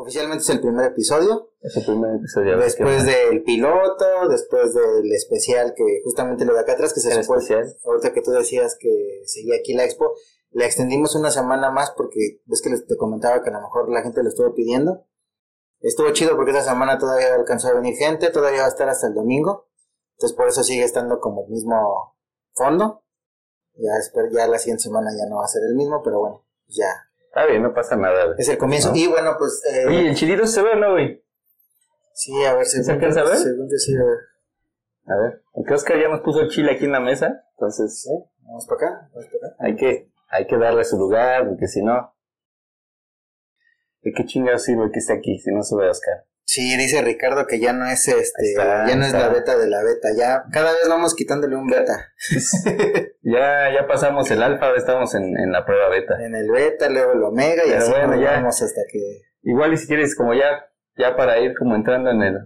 Oficialmente es el primer episodio. Es el primer episodio. Después del piloto, después del especial que justamente lo de acá atrás, que se El supone, especial. ahorita que tú decías que seguía aquí la expo, la extendimos una semana más porque ves que les- te comentaba que a lo mejor la gente lo estuvo pidiendo. Estuvo chido porque esta semana todavía alcanzó a venir gente, todavía va a estar hasta el domingo. Entonces por eso sigue estando como el mismo fondo. Ya espero, ya la siguiente semana ya no va a ser el mismo, pero bueno, ya. Está bien, no pasa nada, güey. Es el comienzo. ¿No? Y bueno, pues... eh, Oye, ¿el chilito se ve no, güey? sí, a ver, ¿Se según, alcanza a ver? según yo sí, a ver. A ver, porque Oscar ya nos puso el chile aquí en la mesa, entonces ¿Sí? Vamos para acá, vamos para acá. hay que, hay que darle su lugar, porque si no... ¿De qué chingados sirve que esté aquí si no sube Oscar? Sí, dice Ricardo que ya no es este, está, ya no es la beta de la beta, ya cada vez vamos quitándole un beta. Ya, ya pasamos el alfa, estamos en, en la prueba beta. En el beta, luego el omega y Pero así bueno, nos ya. vamos hasta que Igual y si quieres, como ya, ya para ir como entrando en el,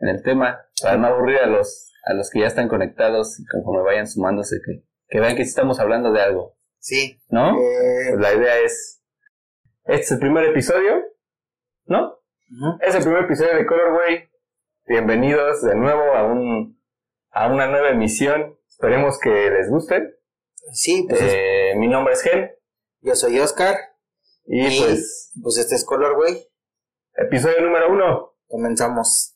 en el tema, para no aburrir a los, a los que ya están conectados y conforme vayan sumándose, que, que vean que sí estamos hablando de algo, sí. ¿no? Eh, Pues la idea es, este es el primer episodio, ¿no? Es el primer episodio de Colorway. Bienvenidos de nuevo a un, a una nueva emisión. Esperemos que les guste. Sí, pues es- Eh, mi nombre es Gen yo soy Oscar y y pues pues este es Colorway. episodio número uno. Comenzamos.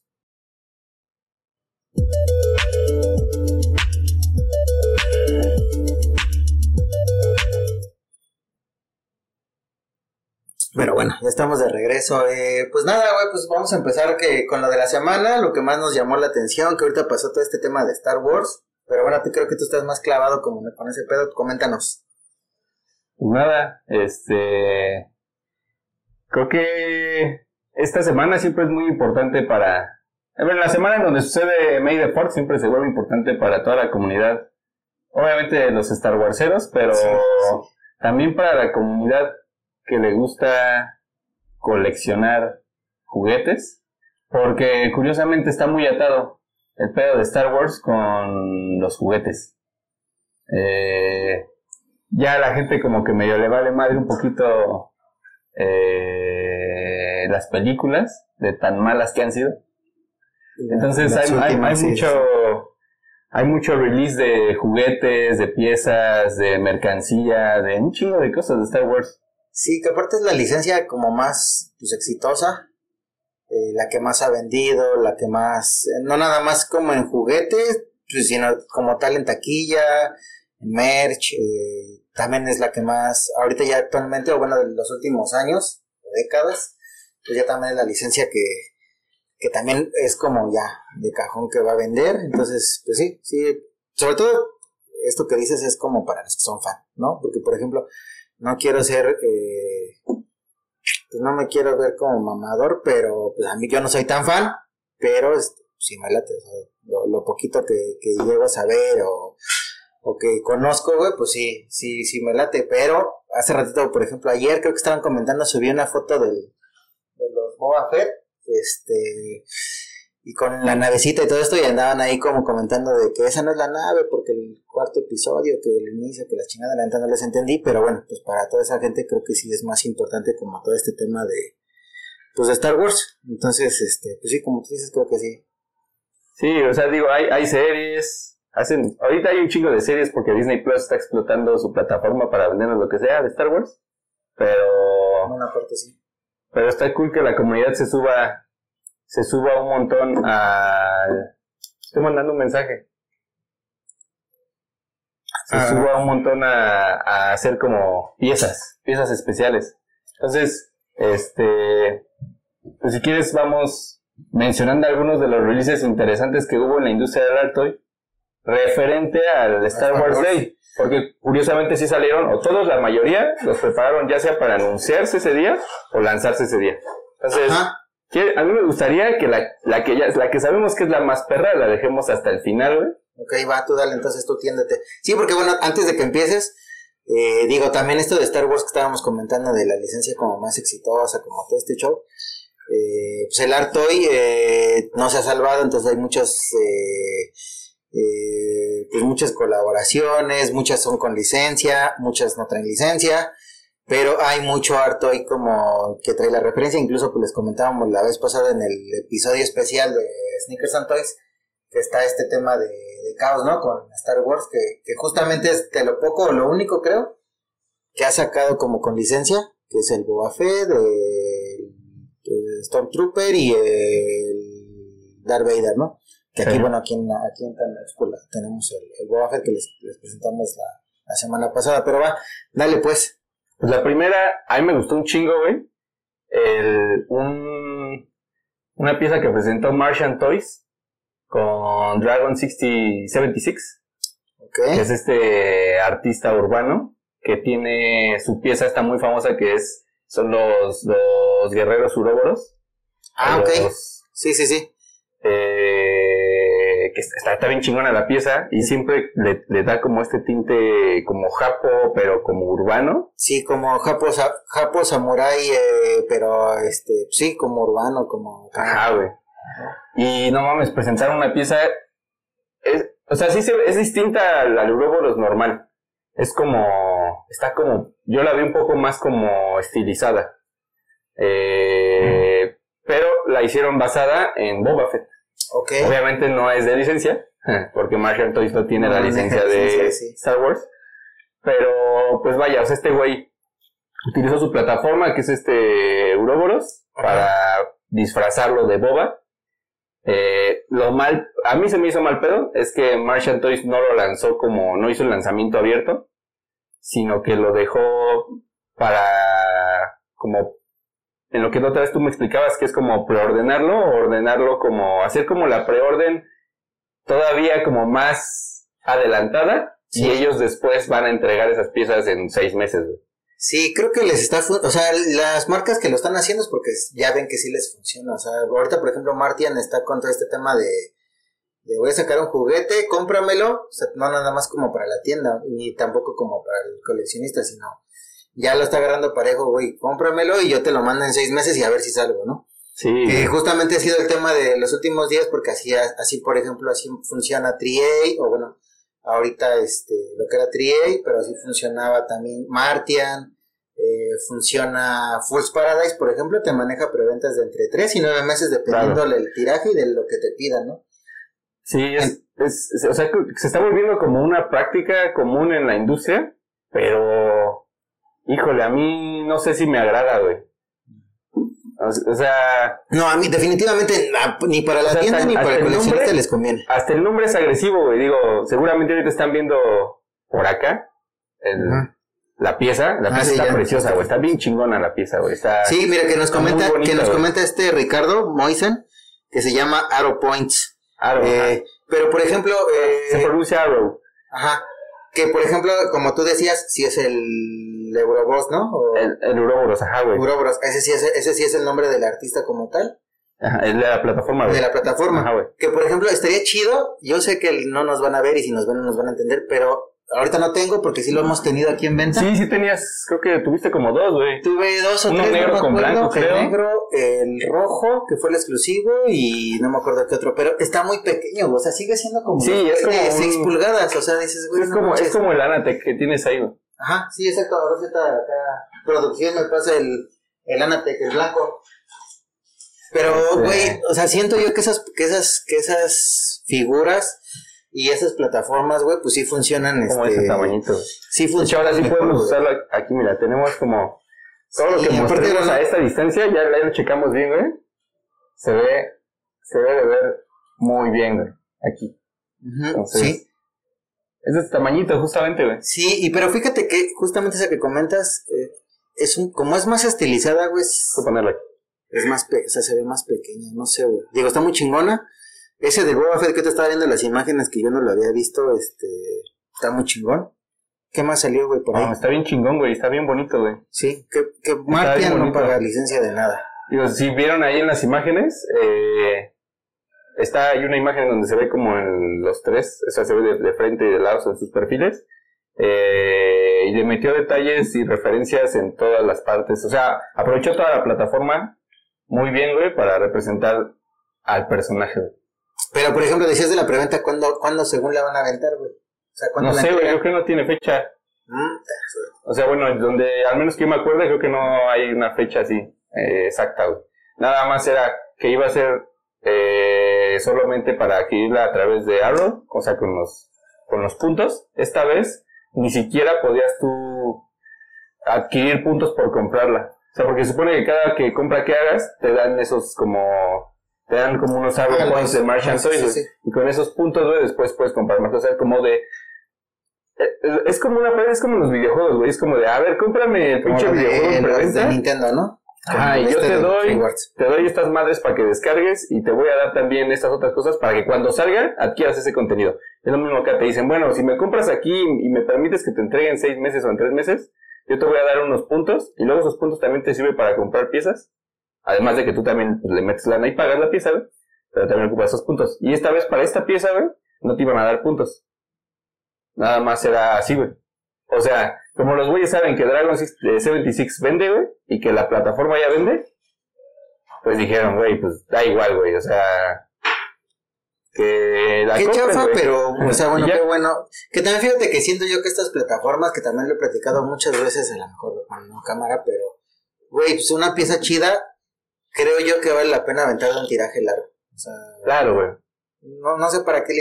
Pero bueno, ya estamos de regreso. Eh, pues nada, güey, pues vamos a empezar que con lo de la semana, lo que más nos llamó la atención, que ahorita pasó todo este tema de Star Wars. Pero bueno, tú creo que tú estás más clavado como con ese pedo, coméntanos. Pues nada, este. Creo que esta semana siempre es muy importante para. Ver, la semana en donde sucede May the Fourth siempre se vuelve importante para toda la comunidad. Obviamente los Star Warseros, pero Sí, también para la comunidad que le gusta coleccionar juguetes. Porque curiosamente está muy atado el pedo de Star Wars con los juguetes. Eh, ya la gente como que medio le vale madre un poquito eh, las películas de tan malas que han sido. Entonces hay, hay- hay mucho hay mucho release de juguetes, de piezas, de mercancía, de un chingo de cosas de Star Wars. Sí, que aparte es la licencia como más pues, exitosa, eh, la que más ha vendido, la que más, eh, no nada más como en juguetes, pues, sino como tal en taquilla, en merch, eh, también es la que más, ahorita ya actualmente, o bueno, de los últimos años, o décadas, pues ya también es la licencia que, que también es como ya de cajón que va a vender, entonces, pues sí, sí, sobre todo esto que dices es como para los que son fan, ¿no? Porque, por ejemplo, no quiero ser, eh, pues no me quiero ver como mamador, pero pues a mí yo no soy tan fan, pero este, sí me late, lo poquito que, que llego a saber o, o que conozco, güey, pues sí, sí, sí me late, pero hace ratito, por ejemplo, ayer creo que estaban comentando, subí una foto del, de los Boba Fett, este, y con la navecita y todo esto, y andaban ahí como comentando de que esa no es la nave, porque el cuarto episodio, que el inicio, que la chingada, la neta no les entendí, pero bueno, pues para toda esa gente creo que sí es más importante como todo este tema de, pues de Star Wars. Entonces, este, pues sí, como tú dices, creo que sí. Sí, o sea, digo, hay, hay series, hacen, ahorita hay un chingo de series porque Disney Plus está explotando su plataforma para vendernos lo que sea de Star Wars, pero, Una parte sí. pero está cool que la comunidad se suba, se suba un montón a, estoy mandando un mensaje, se Ah. suba un montón a, a hacer como piezas, piezas especiales. Entonces, este, pues si quieres vamos mencionando algunos de los releases interesantes que hubo en la industria del art toy referente al Star Wars Wars. Day. Porque curiosamente sí salieron, o todos, la mayoría, los prepararon ya sea para anunciarse ese día o lanzarse ese día. Entonces, Ajá. A mí me gustaría que la, la que ya, la que sabemos que es la más perra la dejemos hasta el final, güey. Ok, va, tú dale, entonces tú tiéndete. Sí, porque bueno, antes de que empieces, eh, digo, también esto de Star Wars que estábamos comentando de la licencia como más exitosa, como todo este show, eh, pues el Art Toy eh, no se ha salvado, entonces hay muchos, eh, eh, pues muchas colaboraciones, muchas son con licencia, muchas no traen licencia, pero hay mucho harto ahí como que trae la referencia, incluso pues les comentábamos la vez pasada en el episodio especial de Sneakers and Toys, que está este tema de, caos, ¿no? Con Star Wars, que, que justamente es de lo poco o lo único, creo, que ha sacado como con licencia, que es el Boba Fett, el, Stormtrooper y el Darth Vader, ¿no? Que aquí, bueno, aquí en, aquí en la escuela tenemos el, el Boba Fett que les, presentamos la, la semana pasada, pero va, dale pues. Pues la primera, a mí me gustó un chingo, güey. El, un, una pieza que presentó Martian Toys con Dragon 6076. Okay. Que es este artista urbano que tiene su pieza está muy famosa que es son los, los guerreros uróboros. Ah, ok. sí, sí, sí. Eh, que está, está, bien chingona la pieza y siempre le, le, da como este tinte como japo, pero como urbano. Sí, como japo, japo samurai, eh, pero este, sí, como urbano, como... Ajá, güey. Y no mames, presentar una pieza, es, o sea, sí se, es distinta al, al Uroboros normal. Es como, está como, yo la veo un poco más como estilizada. Eh, pero la hicieron basada en Boba Fett. Okay. Obviamente no es de licencia, porque Marshall Toys no tiene la licencia de Star Wars. Pero, pues vaya, o sea, este güey utilizó su plataforma, que es este Uroboros, para disfrazarlo de Boba. Eh, lo mal, a mí se me hizo mal pedo, es que Marshall Toys no lo lanzó como, no hizo el lanzamiento abierto, sino que lo dejó para, como en lo que otra vez tú me explicabas que es como preordenarlo ordenarlo como hacer como la preorden todavía como más adelantada y ellos después van a entregar esas piezas en seis meses. Sí, creo que les está, o sea, las marcas que lo están haciendo es porque ya ven que sí les funciona. O sea, ahorita por ejemplo Martian está con todo este tema de, de voy a sacar un juguete, cómpramelo, o sea, no nada más como para la tienda, ni tampoco como para el coleccionista, sino ya lo está agarrando parejo, güey, cómpramelo y yo te lo mando en seis meses y a ver si salgo, ¿no? Sí. Que justamente ha sido el tema de los últimos días porque así, así por ejemplo, así funciona Triay, o bueno, ahorita este, lo que era Triay, pero así funcionaba también Martian, eh, funciona Fools Paradise, por ejemplo, te maneja preventas de entre tres y nueve meses dependiendo del tiraje y de lo que te pidan, ¿no? Sí, es, es, o sea, se está volviendo como una práctica común en la industria, pero híjole, a mí no sé si me agrada, güey. O sea. No, a mí definitivamente ni para la tienda ni para el coleccionista les conviene. Hasta el nombre es agresivo, güey. Digo, seguramente ahorita están viendo por acá la pieza. La ah, pieza está preciosa, güey. Está bien chingona la pieza, güey. Está sí, mira, que nos comenta, que nos comenta este Ricardo Moisen, que se llama Arrow Points. Arrow, eh, pero por ejemplo. Eh, se pronuncia Arrow. Ajá. Que por ejemplo, como tú decías, si es el Euroboss, ¿no? el, el Uroboros, ajá, güey. Uroboros, ese sí, es, ese sí es el nombre del artista como tal. Ajá, es de la plataforma, güey. De la plataforma. Ajá, güey. Que por ejemplo, estaría chido, yo sé que no nos van a ver y si nos ven no nos van a entender, pero Ahorita no tengo porque sí lo hemos tenido aquí en venta. Sí, sí tenías, creo que tuviste como dos, güey. Tuve dos o Uno tres. negro con blanco, creo. El negro, el rojo, que fue el exclusivo, y no me acuerdo qué otro, pero está muy pequeño, o sea, sigue siendo como sí, es como 6 pulgadas, o sea, dices, güey. Es, como, es como el Anatec que tienes ahí, güey. Ajá, sí, exacto, a ver si está acá. Producción me pasa el, el Anatec, el blanco. Pero, güey, o sea, siento yo que esas, que esas, que esas figuras y esas plataformas, güey, pues sí funcionan. Como este, ese tamañito. Sí funcionan. ahora sí podemos usarlo aquí, mira, tenemos como todo lo que mostramos a esta distancia, ya, lo checamos bien, güey. Se ve, se ve de ver muy bien, güey, aquí. sí. Es de este tamañito, justamente, güey. Sí, y pero fíjate que justamente esa que comentas, eh, es un, como es más estilizada, güey. Es, ponerla Es más, o sea, se ve más pequeña, no sé, güey. Digo, está muy chingona ese de Boba Fett que te estaba viendo las imágenes que yo no lo había visto, este, está muy chingón. ¿Qué más salió, güey, por ahí? está bien chingón, güey, está bien bonito, güey. Sí, que, que Martian no paga licencia de nada. Digo, si vieron ahí en las imágenes, eh, está hay una imagen donde se ve como en los tres, o sea, se ve de, frente y de lado en sus perfiles. Eh, y le metió detalles y referencias en todas las partes. O sea, aprovechó toda la plataforma muy bien, güey, para representar al personaje, güey. Pero, por ejemplo, decías de la preventa, ¿cuándo, ¿cuándo según la van a aventar, güey? O sea, ¿cuándo no sé, güey, creo que no tiene fecha. Mm, O sea, bueno, donde al menos que yo me acuerdo, creo que no hay una fecha así eh, exacta, güey. Nada más era que iba a ser eh, solamente para adquirirla a través de Arrow, o sea, con los, con los puntos. Esta vez ni siquiera podías tú adquirir puntos por comprarla. O sea, porque supone que cada que compra que hagas, te dan esos como... Te dan como unos Arrow Ah, Points de Martian sí, Toys, sí, güey. sí. Y con esos puntos, güey, después puedes comprar más. O sea, como de... eh, Es como una es como los videojuegos, güey. Es como de, a ver, cómprame el pinche videojuego en de. Nintendo, ¿no? Ajá, Como y yo este te doy, te doy estas madres para que descargues y te voy a dar también estas otras cosas para que cuando salga adquieras ese contenido. Es lo mismo que te dicen, bueno, si me compras aquí y me permites que te entreguen en seis meses o en tres meses, yo te voy a dar unos puntos y luego esos puntos también te sirven para comprar piezas. Además de que tú también pues, le metes lana y pagas la pieza, güey, pero también ocupas esos puntos. Y esta vez para esta pieza, güey, no te iban a dar puntos. Nada más era así, güey. O sea, como los güeyes saben que Dragon Six- eh, 76 vende, güey, y que la plataforma ya vende, pues dijeron, güey, pues da igual, güey, o sea, que la Qué compren, chafa, pero, o sea, bueno, qué bueno. Que también fíjate que siento yo que estas plataformas, que también lo he platicado muchas veces, a lo mejor con no cámara, pero, güey, pues una pieza chida, creo yo que vale la pena aventar un tiraje largo. O sea, Claro, güey. no, no sé para qué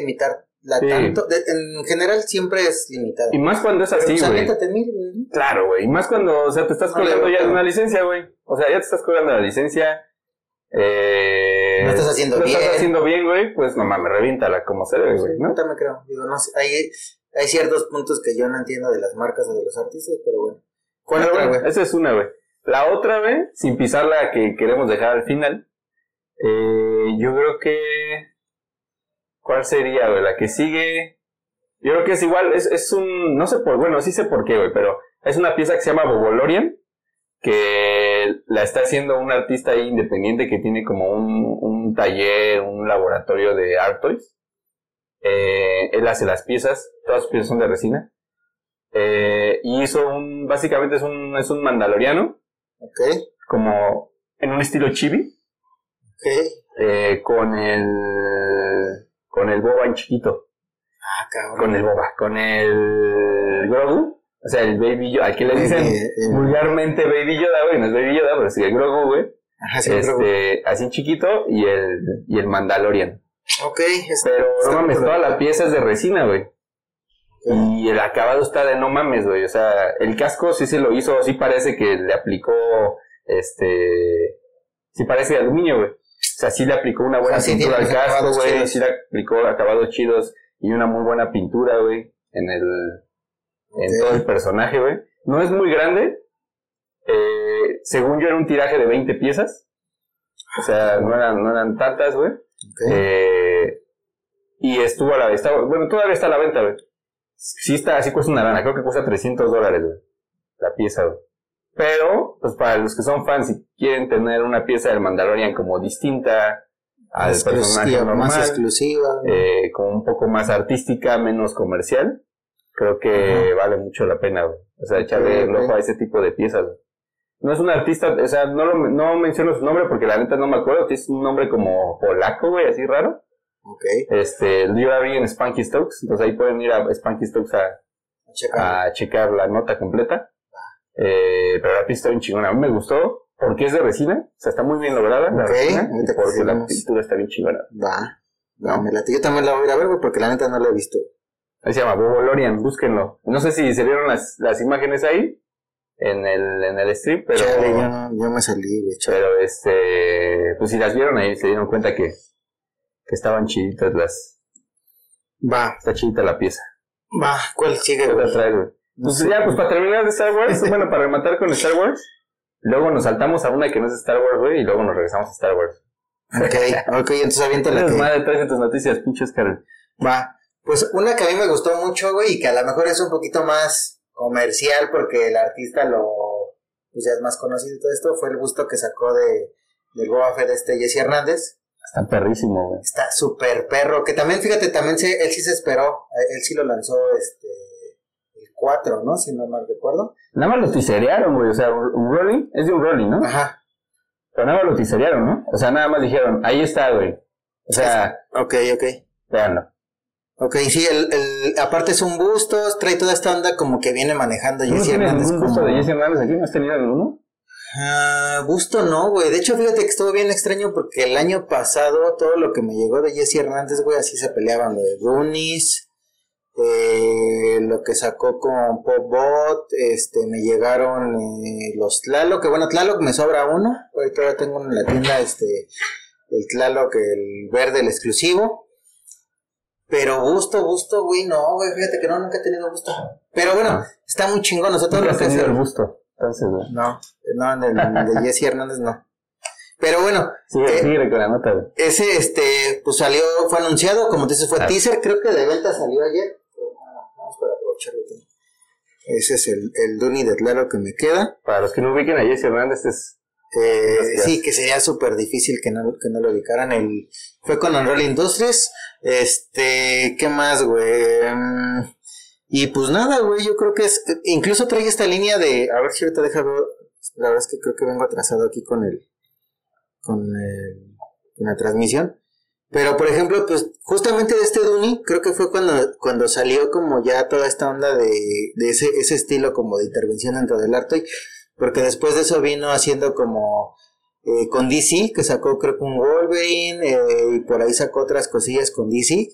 Sí. tanto. De- en general siempre es limitada. Y más cuando es así, güey. Claro, güey. Y más cuando, o sea, te estás No le colgando ya de una licencia, güey. O sea, ya te estás colgando la licencia. Eh, No estás haciendo no bien. estás haciendo bien, güey. Pues no mames, reviéntala como se debe, güey, ¿no? No también creo. Digo, no sé, hay, hay ciertos puntos que yo no entiendo de las marcas o de los artistas, pero bueno. ¿Cuál Pero otra, bueno, güey? esa es una, güey. La otra, güey, sin pisar la que queremos dejar al final, eh, yo creo que... ¿Cuál sería, güey? La que sigue... Yo creo que es igual, es, es un... No sé por... Bueno, sí sé por qué, güey, pero es una pieza que se llama Bobolorian, que la está haciendo un artista ahí independiente que tiene como un, un taller, un laboratorio de art toys. Eh, él hace las piezas, todas sus piezas son de resina. Eh, y hizo un, básicamente es un, es un mandaloriano, Ok, como en un estilo chibi, ok. eh, con el, con el boba en chiquito, Ah, cabrón. con el boba, con el Grogu, o sea, el Baby Yoda, al que le dicen Eh, eh, vulgarmente Baby Yoda, güey, no es Baby Yoda, pero sí el Grogu, güey, Ajá, sí, este, así en chiquito, y el, y el Mandalorian. Ok, está- Pero no mames, muy toda bien. la pieza es de resina, güey. Y el acabado está de no mames, güey. O sea, el casco sí se lo hizo, sí parece que le aplicó, este, sí parece de aluminio, güey. O sea, sí le aplicó una buena O sea, sí pintura al casco, güey. Sí le aplicó acabados chidos y una muy buena pintura, güey, en el, en todo el personaje, güey. No es muy grande. Eh, según yo era un tiraje de 20 piezas. O sea, no eran, no eran tantas, güey. Eh, y estuvo a la estaba, bueno, todavía está a la venta, güey. Sí está, sí cuesta una lana, creo que cuesta 300 dólares, güey. La pieza, güey. Pero, pues para los que son fans y quieren tener una pieza del Mandalorian como distinta al personaje normal, más exclusiva. eh, como un poco más artística, menos comercial, creo que vale mucho la pena, güey. O sea, echarle ok. ojo a ese tipo de piezas, güey. No es un artista, o sea, no, lo, no menciono su nombre porque la neta no me acuerdo, es un nombre como polaco, güey, así raro. Ok, Este, yo la vi en Spanky Stokes, entonces ahí pueden ir a Spanky Stokes a, checa. a checar la nota completa. Eh, pero la pieza está bien chingona. A mí me gustó porque es de resina, o sea, está muy bien lograda la resina y porque la pintura está bien chingona. Va. Va, me late. Yo también la voy a ir a ver, güey, porque la neta no la he visto. Ahí se llama Bobo Lorian, búsquenlo. No sé si se vieron las, las imágenes ahí en el, en el stream, pero, Chale, yo, no- yo me salí, güey, pero este, pues si las vieron ahí se dieron cuenta que, que estaban chiditas las, Va, está chidita la pieza. va. ¿Cuál sigue, güey? Pues ya, pues para terminar de Star Wars, bueno, para rematar con Star Wars, luego nos saltamos a una que no es Star Wars, güey, y luego nos regresamos a Star Wars. Ok, ok, entonces avienta la Tienes que... madre, traes en tus noticias, pinches Karen. Va. Pues una que a mí me gustó mucho, güey, y que a lo mejor es un poquito más comercial porque el artista lo, pues ya es más conocido y todo esto, fue el gusto que sacó de, del Boba Fett este Jesse Hernández. Está perrísimo, güey. Está súper perro, que también, fíjate, también se, él sí se esperó, eh, él sí lo lanzó, este, 4, ¿no? Si no mal recuerdo. Nada más lo tiserearon, güey, o sea, un un rolling, es de un rolling, ¿no? Ajá. Pero nada más lo tiserearon, ¿no? O sea, nada más dijeron, ahí está, güey. O sea, Ok, ok. véanlo. Ok, sí, el, el, aparte es un busto, trae toda esta onda como que viene manejando ¿No Jesse Hernández. ningún busto como- de Jesse Hernández aquí? ¿No has tenido ninguno? Ah, busto no, güey. De hecho, fíjate que estuvo bien extraño porque el año pasado todo lo que me llegó de Jesse Hernández, güey, así se peleaban, lo de Goonies, eh, lo que sacó con Popbot, este, me llegaron eh, los Tlaloc, que bueno, Tlaloc me sobra uno, ahorita todavía tengo en la tienda, este, el Tlaloc, el verde, el exclusivo. Pero gusto, gusto, güey, no, güey, fíjate que no, nunca he tenido gusto. Pero bueno, está muy chingón, Nunca lo que tenido el busto. Entonces, güey. no, no, en el de Jesse Hernández no. Pero bueno, Sigue, Eh, sigue con la nota, ese este pues salió, fue anunciado, como dices, fue Ah. teaser, creo que de venta salió ayer. Ese es el, el Duni de Tlalo que me queda. Para los que no ubiquen a Jesse Hernández, es Eh, sí, que sería súper difícil que no, que no lo ubicaran. El, fue con Unreal Industries. Este, ¿qué más, güey? Mm, Y pues nada, güey, yo creo que es. Incluso trae esta línea de. A ver si ahorita deja ver. La verdad es que creo que vengo atrasado aquí con el. Con, el- con la transmisión. Pero por ejemplo, pues justamente este Duni, creo que fue cuando, cuando salió como ya toda esta onda de, de ese, ese estilo como de intervención dentro del arte. Porque después de eso vino haciendo como eh, con DC, que sacó creo que un Wolverine, eh, y por ahí sacó otras cosillas con DC.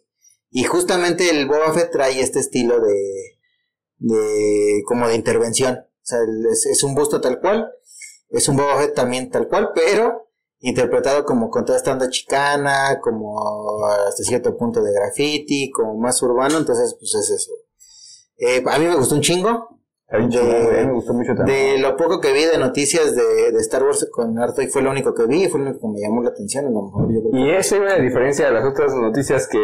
Y justamente el Boba Fett trae este estilo de, de como de intervención. O sea, es, es un busto tal cual, es un Boba Fett también tal cual, pero interpretado como con toda esta onda chicana, como hasta cierto punto de graffiti, como más urbano, entonces pues es eso. Eh, a mí me gustó un chingo, De- güey. Me gustó mucho de lo poco que vi de noticias de, de Star Wars con Artoy fue lo único que vi fue lo único que me llamó la atención. A lo mejor Y esa es una diferencia de las otras noticias que,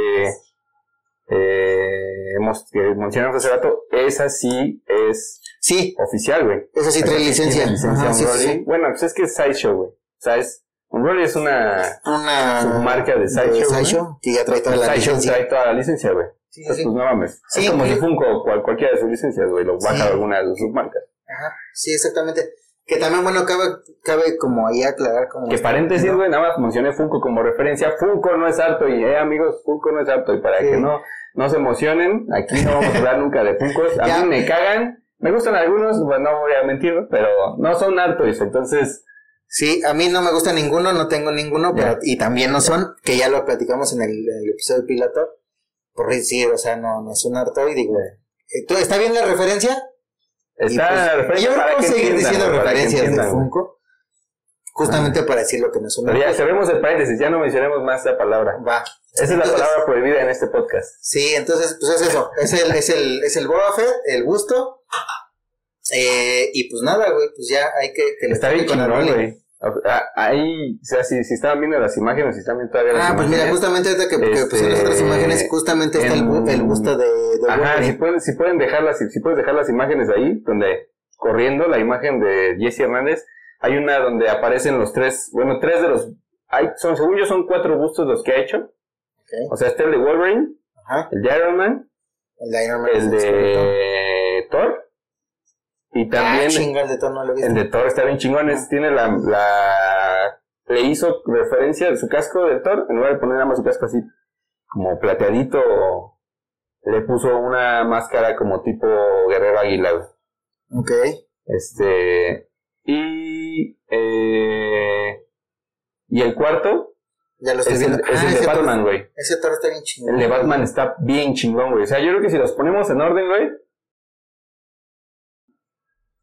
eh, hemos, que mencionamos hace rato. Esa sí es Sí, oficial, güey. eso sí Esa trae licencia. licencia Ajá, sí, sí, Unruly. sí. Bueno, pues es que es Sideshow, güey. O sea, es, Unruly es una... Una Submarca de Sideshow, que ya trae toda la Sideshow licencia. trae toda la licencia, güey. Sí, sí, Entonces, sí. pues no mames. Sí, es como si Funko, cual, cualquiera de sus licencias, güey, lo baja Sí. alguna de sus submarcas. Ajá, sí, exactamente. Que también, bueno, cabe, cabe como ahí aclarar como... Que paréntesis, güey, nada más mencioné Funko como referencia. Funko no es harto y, eh, amigos, Funko no es harto. Y para Sí. que no, no se emocionen, aquí no vamos a hablar nunca de Funkos. A Ya. mí me cagan. Me gustan algunos, pues no voy a mentir, pero no son hartos. Entonces, Sí, a mí no me gusta ninguno, no tengo ninguno, pero y también no son, que ya lo platicamos en el, en el episodio piloto, por decir, o sea, no, no es un harto y digo, eh, ¿tú- ¿está bien la referencia? Está pues, la y referencia yo creo que seguir diciendo referencias de. Funko, justamente para decir lo que no es un Pero ya cerremos el paréntesis, ya no mencionemos más esa palabra. Va. Esa es la palabra prohibida en este podcast. Sí, entonces, pues es eso. Es el, es el, es el Boba Fett, el gusto. Eh, y pues nada, güey, pues ya hay que, que Está bien chingón, güey. Ah, Ahí, o sea, si, si estaban viendo las imágenes, si están viendo todavía las Ah, pues mira, imágenes. justamente ahorita que, que Este, pusieron las otras imágenes, justamente está el, en- el busto de, de Ajá, Wolverine. si pueden, si pueden dejar las, si puedes dejar las imágenes ahí, donde corriendo la imagen de Jesse Hernández, hay una donde aparecen los tres, bueno, tres de los, hay, son, según yo son cuatro bustos los que ha hecho. O sea, está el de Wolverine, Ajá. el de Iron Man, El de Iron Man. el de Thor, y también Ah, chinga, el de Thor no lo he visto. el de Thor está bien chingón, es- tiene la, la, le hizo referencia de su casco de Thor, en lugar de poner nada más su casco así, como plateadito, le puso una máscara como tipo guerrero águila. Ok. Este. Y. Eh, y el cuarto Ya lo estoy es el, viendo. es Ah, el de ese Batman, güey. Ese Thor está bien chingón. El de Batman está bien chingón, güey. O sea, yo creo que si los ponemos en orden, güey.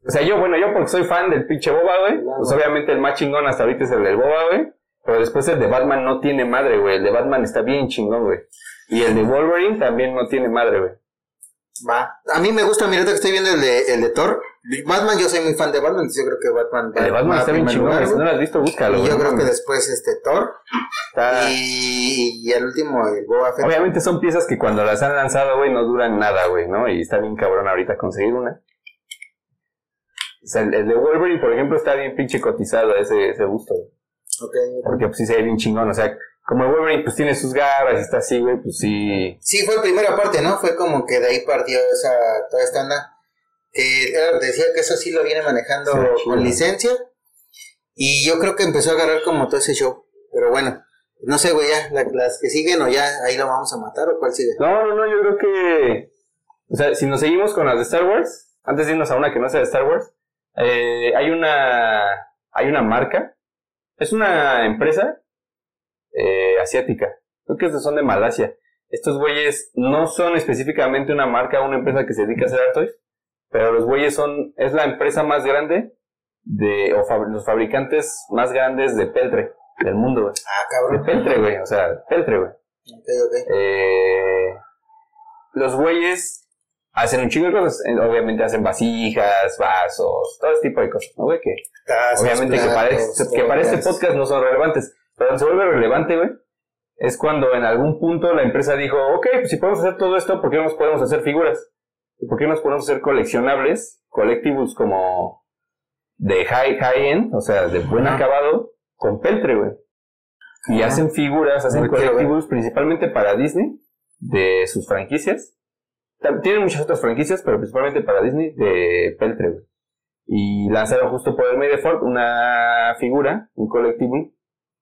O sea, yo, bueno, yo porque soy fan del pinche Boba, güey. Claro. Pues obviamente el más chingón hasta ahorita es el del Boba, güey. Pero después el de Batman no tiene madre, güey. El de Batman está bien chingón, güey. Y el de Wolverine también no tiene madre, güey. Va. A mí me gusta, mira, que estoy viendo el de, el de Thor. Batman, yo soy muy fan de Batman, yo creo que Batman El de Batman está bien chingón. Si no lo has visto, búscalo, Y yo no creo que después este Thor. Está- Y, y el último, el Boba Fett. Obviamente son piezas que cuando las han lanzado, güey, no duran nada, güey, ¿no? Y está bien cabrón ahorita conseguir una. O sea, el, el de Wolverine, por ejemplo, está bien pinche cotizado ese, ese gusto, güey. Ok. Porque pues sí se ve bien chingón, o sea, como el Wolverine pues tiene sus garras y está así, güey, pues sí. Sí, fue primera parte, ¿no? Fue como que de ahí partió esa, toda esta onda. Que claro, decía que eso sí lo viene manejando Sí, con licencia. Y yo creo que empezó a agarrar como todo ese show. Pero bueno, No sé, güey, ya, la- las que siguen o ya ahí lo vamos a matar o cuál sigue. No, no, no, yo creo que. O sea, si nos seguimos con las de Star Wars, antes de irnos a una que no sea de Star Wars, eh, hay una. Hay una marca. Es una empresa eh, asiática. Creo que estos son de Malasia. Estos güeyes no son específicamente una marca, una empresa que se dedica a hacer toys, pero los güeyes son. Es la empresa más grande de. o fab- los fabricantes más grandes de peltre del mundo, güey. Ah, De cabrón. peltre, güey. O sea, peltre, güey. Ok, ok. Eh, los güeyes hacen un chingo de cosas. Eh, Obviamente hacen vasijas, vasos, todo ese tipo de cosas, ¿no, güey? Que Tazas, obviamente que para, este, que para este ollas. podcast no son relevantes. Pero donde se vuelve relevante, güey, es cuando en algún punto la empresa dijo, ok, pues si podemos hacer todo esto, ¿por qué no nos podemos hacer figuras? ¿Y por qué no nos podemos hacer coleccionables, collectibles como de high, high end, o sea, de buen acabado, con peltre, güey? Y hacen figuras, hacen collectibles principalmente para Disney, de sus franquicias. Tienen muchas otras franquicias, pero principalmente para Disney, de peltre. Y lanzaron justo por el Fourth una figura, un collectible,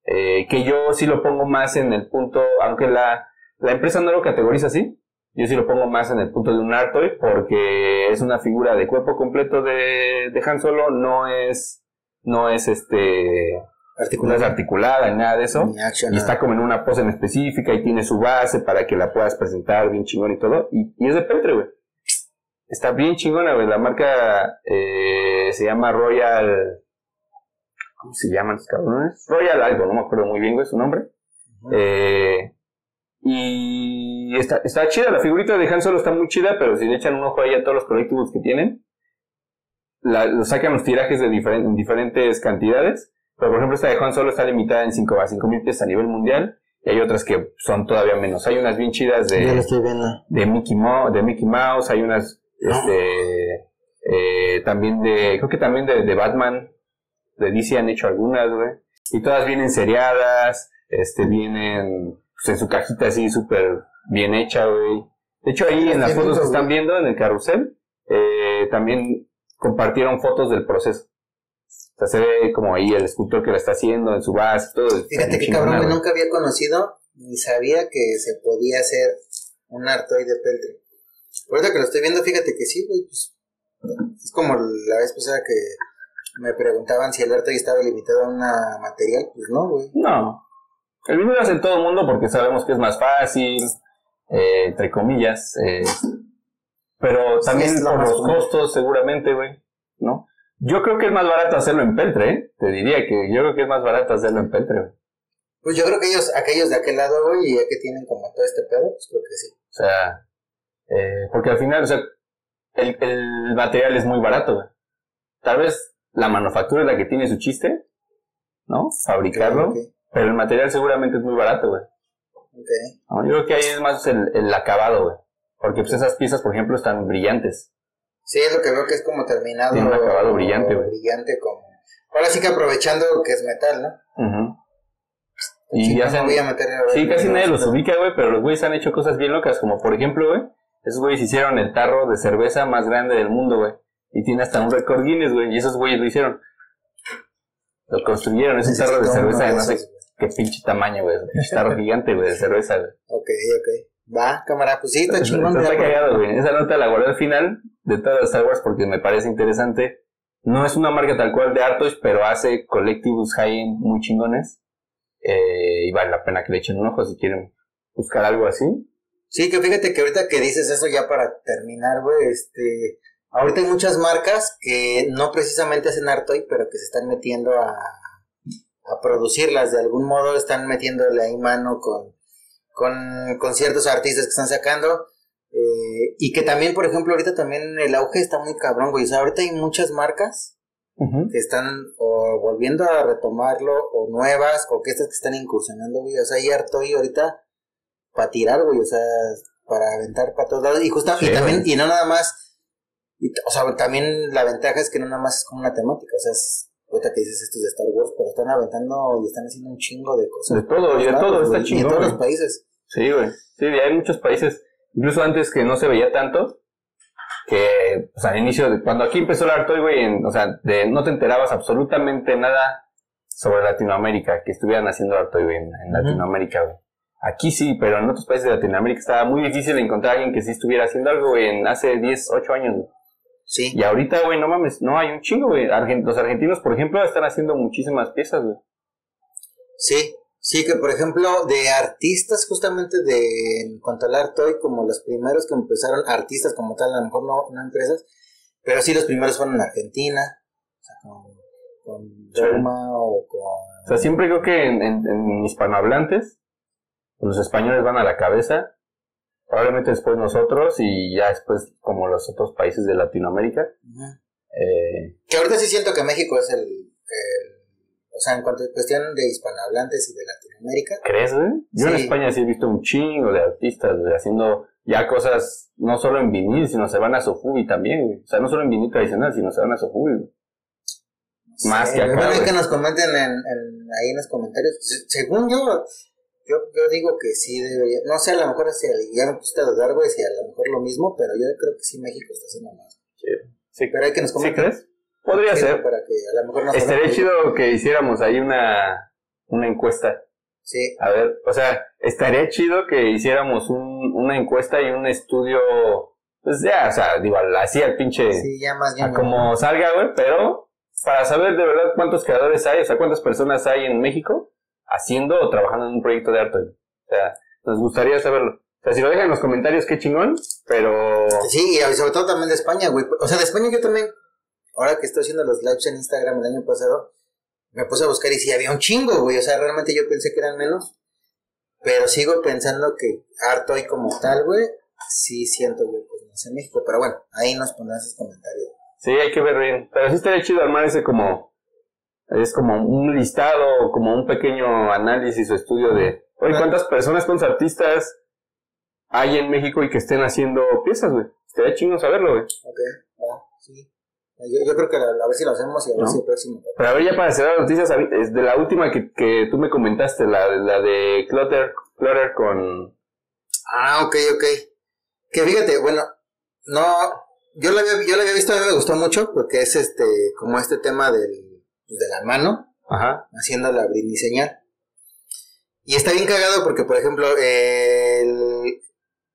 eh, que yo sí lo pongo más en el punto, aunque la, la empresa no lo categoriza así, yo sí lo pongo más en el punto de un art toy, porque es una figura de cuerpo completo de, de Han Solo, no es, no es este, no es articulada nada de eso. Ni Y está como en una pose en específica y tiene su base para que la puedas presentar bien chingón y todo. Y, y es de peltre, güey. Está bien chingona, güey. La marca eh, se llama Royal. ¿Cómo se llaman los cabrones? Royal algo, no me acuerdo muy bien, güey, su nombre. Eh, y está, está chida, la figurita de Han Solo está muy chida, pero si le echan un ojo ahí a todos los collectibles que tienen, la, lo sacan los tirajes de en diferentes cantidades. Pero por ejemplo, esta de Han Solo está limitada en 5 a 5 mil piezas a nivel mundial. Y hay otras que son todavía menos. Hay unas bien chidas de, Ya lo estoy viendo. de Mickey Mouse, de Mickey Mouse, hay unas este eh, también de creo que también de, de Batman, de DC han hecho algunas, güey. Y todas vienen seriadas, este vienen pues, en su cajita así súper bien hecha, güey. De hecho ahí en las fotos que están viendo en el carrusel eh, también compartieron fotos del proceso. O sea, se ve como ahí el escultor que la está haciendo en su base todo. Fíjate que cabrón, güey, nunca había conocido ni sabía que se podía hacer un artoy de peltre. Ahorita que lo estoy viendo, fíjate que sí, güey, pues es como la vez pasada que me preguntaban si el artoy estaba limitado a un material, pues no, güey. No. El video lo hace todo el mundo porque sabemos que es más fácil, eh, entre comillas. eh, pero también lo por los costos, seguramente, güey. ¿No? Yo creo que es más barato hacerlo en Peltre, ¿eh? Te diría que yo creo que es más barato hacerlo en Peltre, güey. Pues yo creo que ellos, aquellos de aquel lado, güey, y ya que tienen como todo este pedo, pues creo que sí. O sea, eh, porque al final, o sea, el, el material es muy barato, güey. Tal vez la manufactura es la que tiene su chiste, ¿no? Fabricarlo. Pero el material seguramente es muy barato, güey. ok. ¿no? Yo creo que ahí es más el, el acabado, güey. Porque pues esas piezas, por ejemplo, están brillantes. Sí, es lo que veo que es como terminado. Tiene un acabado brillante, güey. Brillante como... Ahora sí que aprovechando que es metal, ¿no? Ujú. Y no hacen... me voy a meter a Sí, casi nadie los ubica, güey, pero los güeyes han hecho cosas bien locas, como por ejemplo, güey, esos güeyes hicieron el tarro de cerveza más grande del mundo, güey. Y tiene hasta un récord Guinness, güey, y esos güeyes lo hicieron. Lo construyeron, es un tarro de cerveza de no sé qué pinche tamaño, güey. Es un pinche tarro gigante, güey, de cerveza, güey. Ok, ok. Va, cámara, pues sí, está chingón. está cagado, güey. Esa nota la guardé al final de todas las Star Wars porque me parece interesante. No es una marca tal cual de Artois, pero hace colectivos high-end muy chingones. Eh, y vale la pena que le echen un ojo si quieren buscar algo así. Sí, que fíjate que ahorita que dices eso ya para terminar, güey, este... Ahorita hay muchas marcas que no precisamente hacen Artoy, pero que se están metiendo a, a producirlas. De algún modo están metiéndole ahí mano con, con, con ciertos artistas que están sacando. eh, y que también, por ejemplo, ahorita también el auge está muy cabrón, güey. O sea, ahorita hay muchas marcas que están o volviendo a retomarlo, o nuevas, o que estas que están incursionando, güey. O sea, hay Artoy ahorita para tirar, güey. O sea, para aventar para todos lados. Y justo, Sí, y también, güey. y no nada más. y o sea, también la ventaja es que no nada más es como una temática. O sea, es, ahorita que dices estos de Star Wars, pero están aventando y están haciendo un chingo de cosas. De todo, y de todo, está güey, Y chingón, en todos los países. Sí, güey. Sí, hay muchos países, incluso antes que no se veía tanto, que, o sea, al inicio, de, cuando aquí empezó el Artoy, güey, o sea, de, no te enterabas absolutamente nada sobre Latinoamérica, que estuvieran haciendo arte güey, en, en Latinoamérica, güey. Aquí sí, pero en otros países de Latinoamérica estaba muy difícil encontrar a alguien que sí estuviera haciendo algo, güey, en hace 10, 8 años, güey. Sí. Y ahorita, güey, no mames, no hay un chingo, güey. Los argentinos, por ejemplo, están haciendo muchísimas piezas, güey. Sí, sí, que por ejemplo, de artistas, justamente de en cuanto al arte hoy, como los primeros que empezaron, artistas como tal, a lo mejor no, no empresas, pero sí los primeros fueron en Argentina, o sea, con, con o con. O sea, siempre creo que en, en- en hispanohablantes, los españoles van a la cabeza, probablemente después nosotros y ya después como los otros países de Latinoamérica. Eh, Que ahorita sí siento que México es el, el- o sea, en cuanto a cuestión de hispanohablantes y de Latinoamérica, ¿Crees? Yo en. España sí he visto un chingo de artistas, haciendo ya cosas no solo en vinil, sino se van a Sofubi también, güey. O sea, no solo en vinil tradicional, sino se van a Sofubi, güey. Más Sí, que acá, bueno, que nos comenten en, en- ahí en los comentarios. Se- Según yo, yo, yo digo que sí debería. No sé, a lo mejor si ya me pusiste a dudar, güey, si a lo mejor lo mismo, pero yo creo que sí México está haciendo más. Sí, Pero hay que nos ¿Sí comenten. crees? Podría Sí, ser. Para que a lo mejor nos Estaría chido que hiciéramos ahí una, una encuesta. Sí, A ver, o sea, estaría chido que hiciéramos un, una encuesta y un estudio, pues ya, o sea, digo, así al pinche, sí, ya más a bien. como salga, güey, pero para saber de verdad cuántos creadores hay, o sea, cuántas personas hay en México haciendo o trabajando en un proyecto de arte. O sea, nos gustaría saberlo. O sea, si lo dejan en los comentarios, qué chingón, pero... Sí, y sobre todo también de España, güey. O sea, de España yo también, ahora que estoy haciendo los lives en Instagram el año pasado, me puse a buscar y sí había un chingo, güey. O sea, realmente yo pensé que eran menos. Pero sigo pensando que harto hoy como tal, güey, sí siento yo pues más en México. Pero bueno, ahí nos pondrán sus comentarios. Sí, hay que ver bien. Pero sí estaría chido armar ese como... Es como un listado, como un pequeño análisis o estudio de... Oye, ¿cuántas personas, cuántos artistas hay en México y que estén haciendo piezas, güey? Estaría chingón saberlo, güey. Ok, va, sí. Yo, yo creo que a, a ver si lo hacemos y a ver ¿No? si el próximo. Pero a ver, ya para cerrar las noticias, es de la última que, que tú me comentaste, la, la de Clutter, Clutter con... Ah, ok, ok. Que fíjate, bueno, no, yo la había, yo la había visto, a mí me gustó mucho porque es este, como este tema del, pues, de la mano, Ajá. haciendo la señal. Y está bien cagado porque, por ejemplo, el,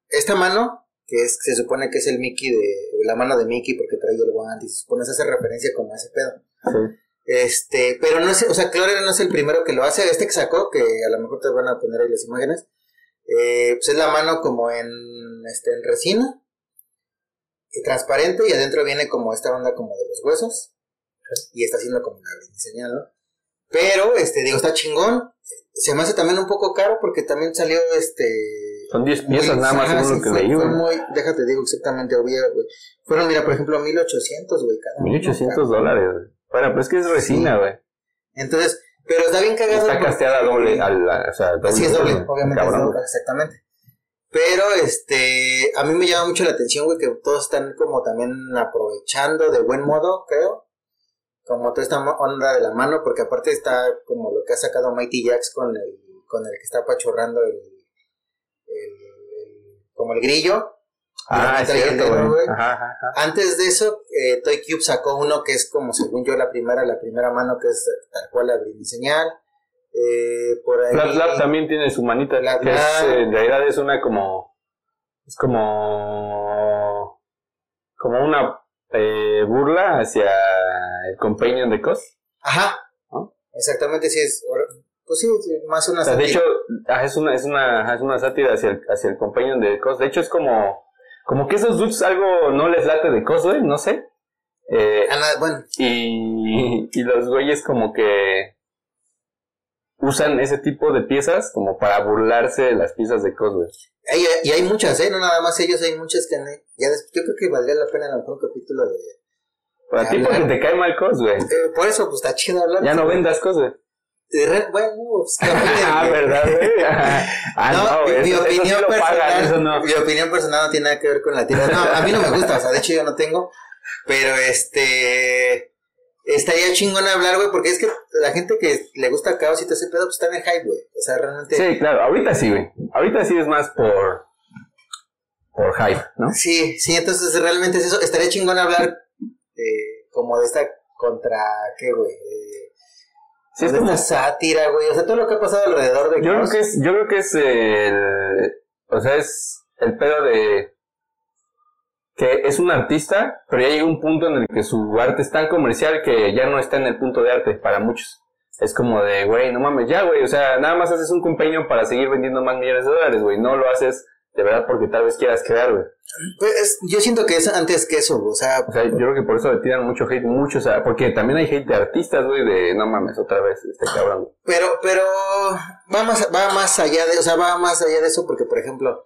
esta mano, que es, se supone que es el Mickey de, la mano de Mickey porque trae el guante y se supone se hace referencia como a ese pedo. Sí. Este, pero no es, o sea, Clorer no es el primero que lo hace. Este que sacó, que a lo mejor te van a poner ahí las imágenes, eh, pues es la mano como en, este, en resina, y transparente, y adentro viene como esta onda como de los huesos, y está haciendo como la diseñada, ¿no? Pero, este, digo, está chingón. Se me hace también un poco caro porque también salió, este... Son 10 piezas nada más según lo que leí, güey. déjate digo exactamente, obvio, güey. Fueron, mira, por ejemplo, 1800, güey, cada uno, 1800 cabrón. dólares, güey. Bueno, pero es que es resina, güey. Entonces, pero está bien cagado. Está casteada doble, al, o sea, doble. Sí, es doble, obviamente Cabrón, es güey. doble, exactamente. Pero, este, a mí me llama mucho la atención, güey, que todos están como también aprovechando de buen modo, creo, como toda esta onda de la mano, porque aparte está como lo que ha sacado Mighty Jax con el, con el que está apachurrando el, el- el- como el grillo. Ah, es cierto, güey. Ajá, ajá, ajá. Antes de eso, eh, Toy Cube sacó uno que es como, según yo, la primera, la primera mano, que es tal cual la señal. Eh, por ahí. Lab también tiene su manita, Flap que es, eh, en realidad es una como, es como, como una eh, burla hacia el companion de Cos. Ajá. ¿No? Exactamente, sí es. Pues sí, más una O sea, de sátira. hecho, ah, es una, es una, ajá, es una sátira hacia el, hacia el companion de Cos. De hecho, es como, como que esos dudes algo no les late de Cos, güey, no sé. Eh, Ah, nada, bueno, y, y los güeyes como que usan ese tipo de piezas como para burlarse de las piezas de Cos, güey. hay- y hay muchas, ¿eh? No nada más ellos, hay muchas que ya des- yo creo que valdría la pena a lo mejor un capítulo de... Para ti porque te cae mal Cos, güey. Eh, por eso, pues está chido hablar. Ya no vendas cosas. De re- Bueno, pues, Ah. ¿verdad, güey? Ah, no, no, mi, eso, mi eso sí opinión personal, pagan, eso no. mi opinión personal no tiene nada que ver con la tira. No, a mí no me gusta, o sea, de hecho yo no tengo, pero este estaría chingón hablar, güey, porque es que la gente que le gusta caos y todo ese pedo, pues está en el hype, güey. O sea, realmente Sí, claro, ahorita sí, güey. Ahorita sí es más por, por hype, ¿no? Sí, sí, entonces realmente es eso. Estaría chingón hablar eh, como de esta contra, ¿qué, güey? Eh, Sí, es como sátira, güey. O sea, todo lo que ha pasado alrededor de Yo creo que es, yo creo que es el. O sea, es el pedo de. Que es un artista, pero ya llega un punto en el que su arte es tan comercial que ya no está en el punto de arte para muchos. Es como de, güey, no mames, ya, güey. O sea, nada más haces un compañero para seguir vendiendo más millones de dólares, güey. No lo haces de verdad porque tal vez quieras crear, güey. Pues yo siento que es antes que eso, o sea... O sea, yo creo que por eso le tiran mucho hate, mucho, o sea, porque también hay hate de artistas, güey, de no mames, otra vez, este cabrón. Pero, pero, va más, va más allá de, o sea, va más allá de eso porque, por ejemplo,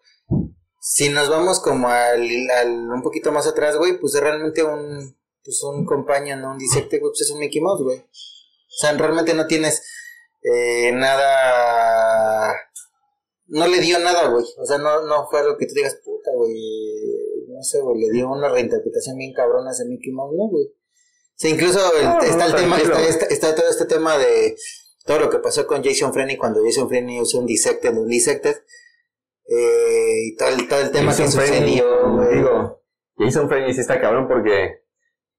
si nos vamos como al, al un poquito más atrás, güey, pues es realmente un, pues un compañero, ¿no? Un disecte, güey, pues es un Mickey Mouse, güey. O sea, realmente no tienes eh, nada no le dio nada, güey. O sea, no, no fue algo que tú digas, puta, güey. No sé, güey, le dio una reinterpretación bien cabrona a ese Mickey Mouse, ¿no, güey? O sea, incluso está el tema, está, está, todo este tema de todo lo que pasó con Jason Frenny cuando Jason Frenny usó un Dissected, un Dissected. Eh, y todo el, todo el tema Jason que sucedió, güey. Digo, Jason Frenny sí está cabrón porque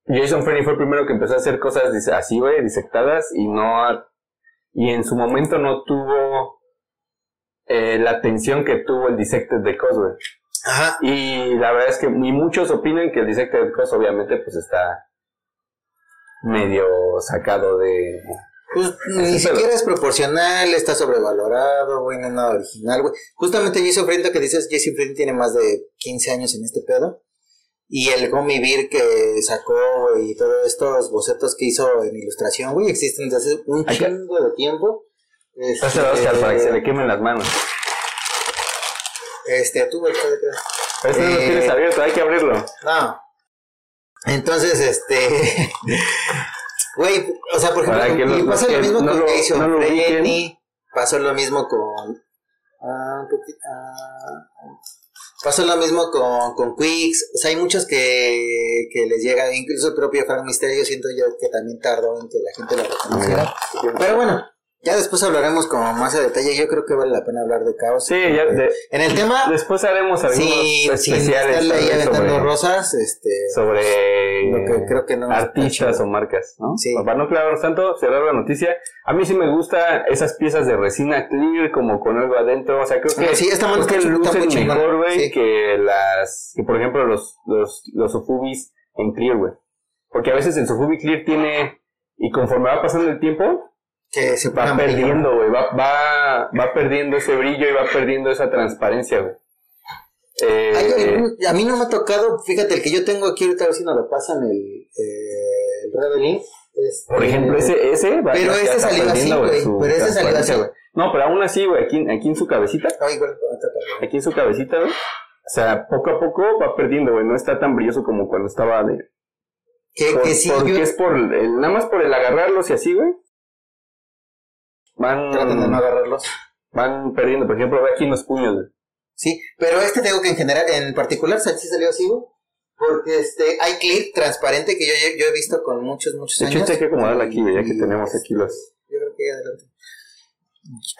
Jason Frenny fue el primero que empezó a hacer cosas así, güey, disectadas y no... Y en su momento no tuvo eh, la atención que tuvo el Dissected de Cos, Ajá. Y la verdad es que y muchos opinan que el Dissected de Cos obviamente pues está medio sacado de... Pues ni siquiera es proporcional, está sobrevalorado, güey, no es nada original, güey. Justamente Jason Friend, que dices, Jason Friend tiene más de 15 años en este pedo. Y el Gummy Beer que sacó, güey, y todos estos bocetos que hizo en ilustración, güey, existen desde hace un chingo de tiempo. Este, Oscar para que se le quemen las manos. Este, tú, güey, Pero este no lo tienes eh, abierto, hay que abrirlo. No. Entonces, este. Güey, o sea, por ejemplo, y pasó lo mismo con lo, Jason no Frenny, pasó lo mismo con. Ah, poquito. Ah, pasó lo mismo con, con Quicks. O sea, hay muchos que, que les llega, incluso el propio Frank Misterio, siento yo que también tardó en que la gente lo reconociera. Pero bueno, ya después hablaremos como más a detalle. Yo creo que vale la pena hablar de caos. Sí, ya en el tema. Después haremos algunos sí, especiales. Sí, ahí aventando rosas, este. Sobre. Lo que creo que no artistas o marcas, ¿no? Sí. Para no clavarnos tanto, cerrar la noticia. A mí sí me gusta esas piezas de resina clear, como con algo adentro. O sea, creo que. Sí, esta mano que lucen mejor, güey, que las. Que por ejemplo los, los, los Sofubis en clear, güey. Porque a veces el Sofubi clear tiene. Y conforme va pasando el tiempo, que se va perdiendo, güey, va, va, va perdiendo ese brillo y va perdiendo esa transparencia, güey. Eh, a mí no me ha tocado, fíjate, el que yo tengo aquí ahorita, a ver si nos lo pasan el, eh, el. Este, Por ejemplo, ese, ese va, Pero este salió así, güey. Pero ese salió así. No, pero aún así, güey, aquí, aquí en su cabecita. aquí en su cabecita, güey. O sea, poco a poco va perdiendo, güey. No está tan brilloso como cuando estaba de. Que, que sí, porque es por el, nada más por el agarrarlos y así, güey. Van. Traten de no agarrarlos. Van perdiendo. Por ejemplo, ve aquí los puños. Sí, pero este tengo que en general, en particular, sí salió así, Porque este, hay clip transparente que yo, yo he visto con muchos, muchos de hecho, años. hay que acomodarla aquí, ya que tenemos aquí los. Yo creo que adelante.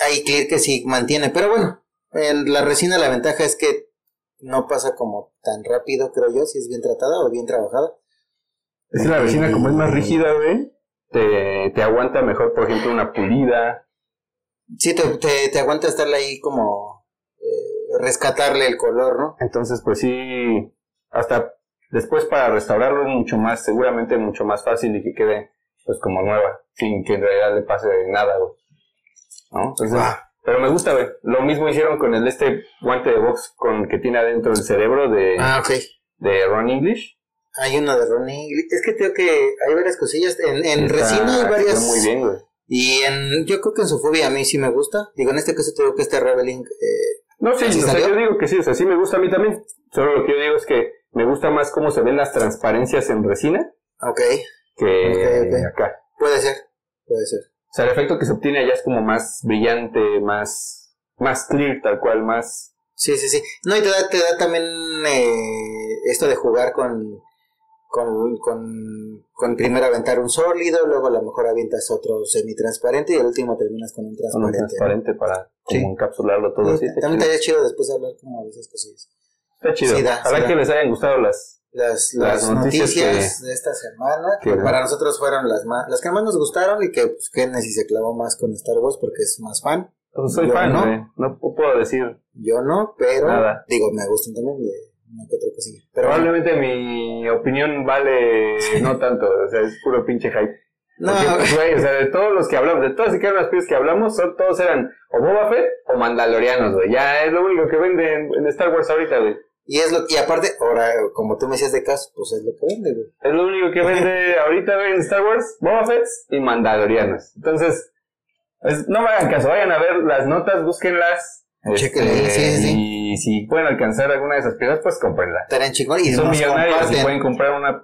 Hay clip que sí mantiene, pero bueno, en la resina la ventaja es que no pasa como tan rápido, creo yo, si es bien tratada o bien trabajada. Es que la resina, como es más rígida, güey, te, te aguanta mejor, por ejemplo, una pulida. Sí, te, te, aguanta estarle ahí como eh, rescatarle el color, ¿no? Entonces, pues sí, hasta después para restaurarlo es mucho más, seguramente mucho más fácil y que quede pues como nueva, sin que en realidad le pase nada, güey. ¿No? Entonces, ah. pero me gusta, güey. Lo mismo hicieron con el este guante de box con que tiene adentro el cerebro de, ah, de Ron English. Hay uno de Ronnie. Es que creo que hay varias cosillas. En, en resina hay varias. Muy bien, güey. Y en, yo creo que en su fobia a mí sí me gusta. Digo, en este caso te digo que este Reveling. Eh, no, sí, o sea, yo digo que sí, o sea, sí me gusta a mí también. Solo lo que yo digo es que me gusta más cómo se ven las transparencias en resina. Ok. Que acá. Puede ser, puede ser. O sea, el efecto que se obtiene allá es como más brillante, más, más clear, tal cual, más. Sí, sí, sí. No, y te da, te da también eh, esto de jugar con con, con, con primero aventar un sólido, luego a lo mejor avientas otro semitransparente y al último terminas con un transparente. Un transparente para como encapsularlo todo así. También te haya chido después hablar como de esas cosillas. Está chido. Sí da, Ojalá sí da. que les hayan gustado las. las, Las las noticias noticias, que- de esta semana, que que- para nosotros fueron las más, las que más nos gustaron y que pues, Genesis se clavó más con Star Wars porque es más fan. Pues soy Yo fan, no. No puedo decir. Yo no, pero Nada. digo, me gustan también de una que otra cosilla. Pero bueno, Probablemente mi opinión vale no tanto. O sea, es puro pinche hype. no, Porque, güey, o sea, de todos los que hablamos, de todas y cada una de las piezas que hablamos, son, todos eran o Boba Fett o Mandalorianos, güey. Ya es lo único que vende en, en Star Wars ahorita, güey. y es lo y aparte, ahora, como tú me decías de caso, pues es lo que vende, güey. Es lo único que vende ahorita, güey, en Star Wars, Boba Fett y Mandalorianos. Entonces, pues, no me hagan caso, vayan a ver las notas, búsquenlas. Chéquenle, este, sí, sí. Y si pueden alcanzar alguna de esas piezas, pues cómprenla. Y Si son millonarios y comparten. pueden comprar una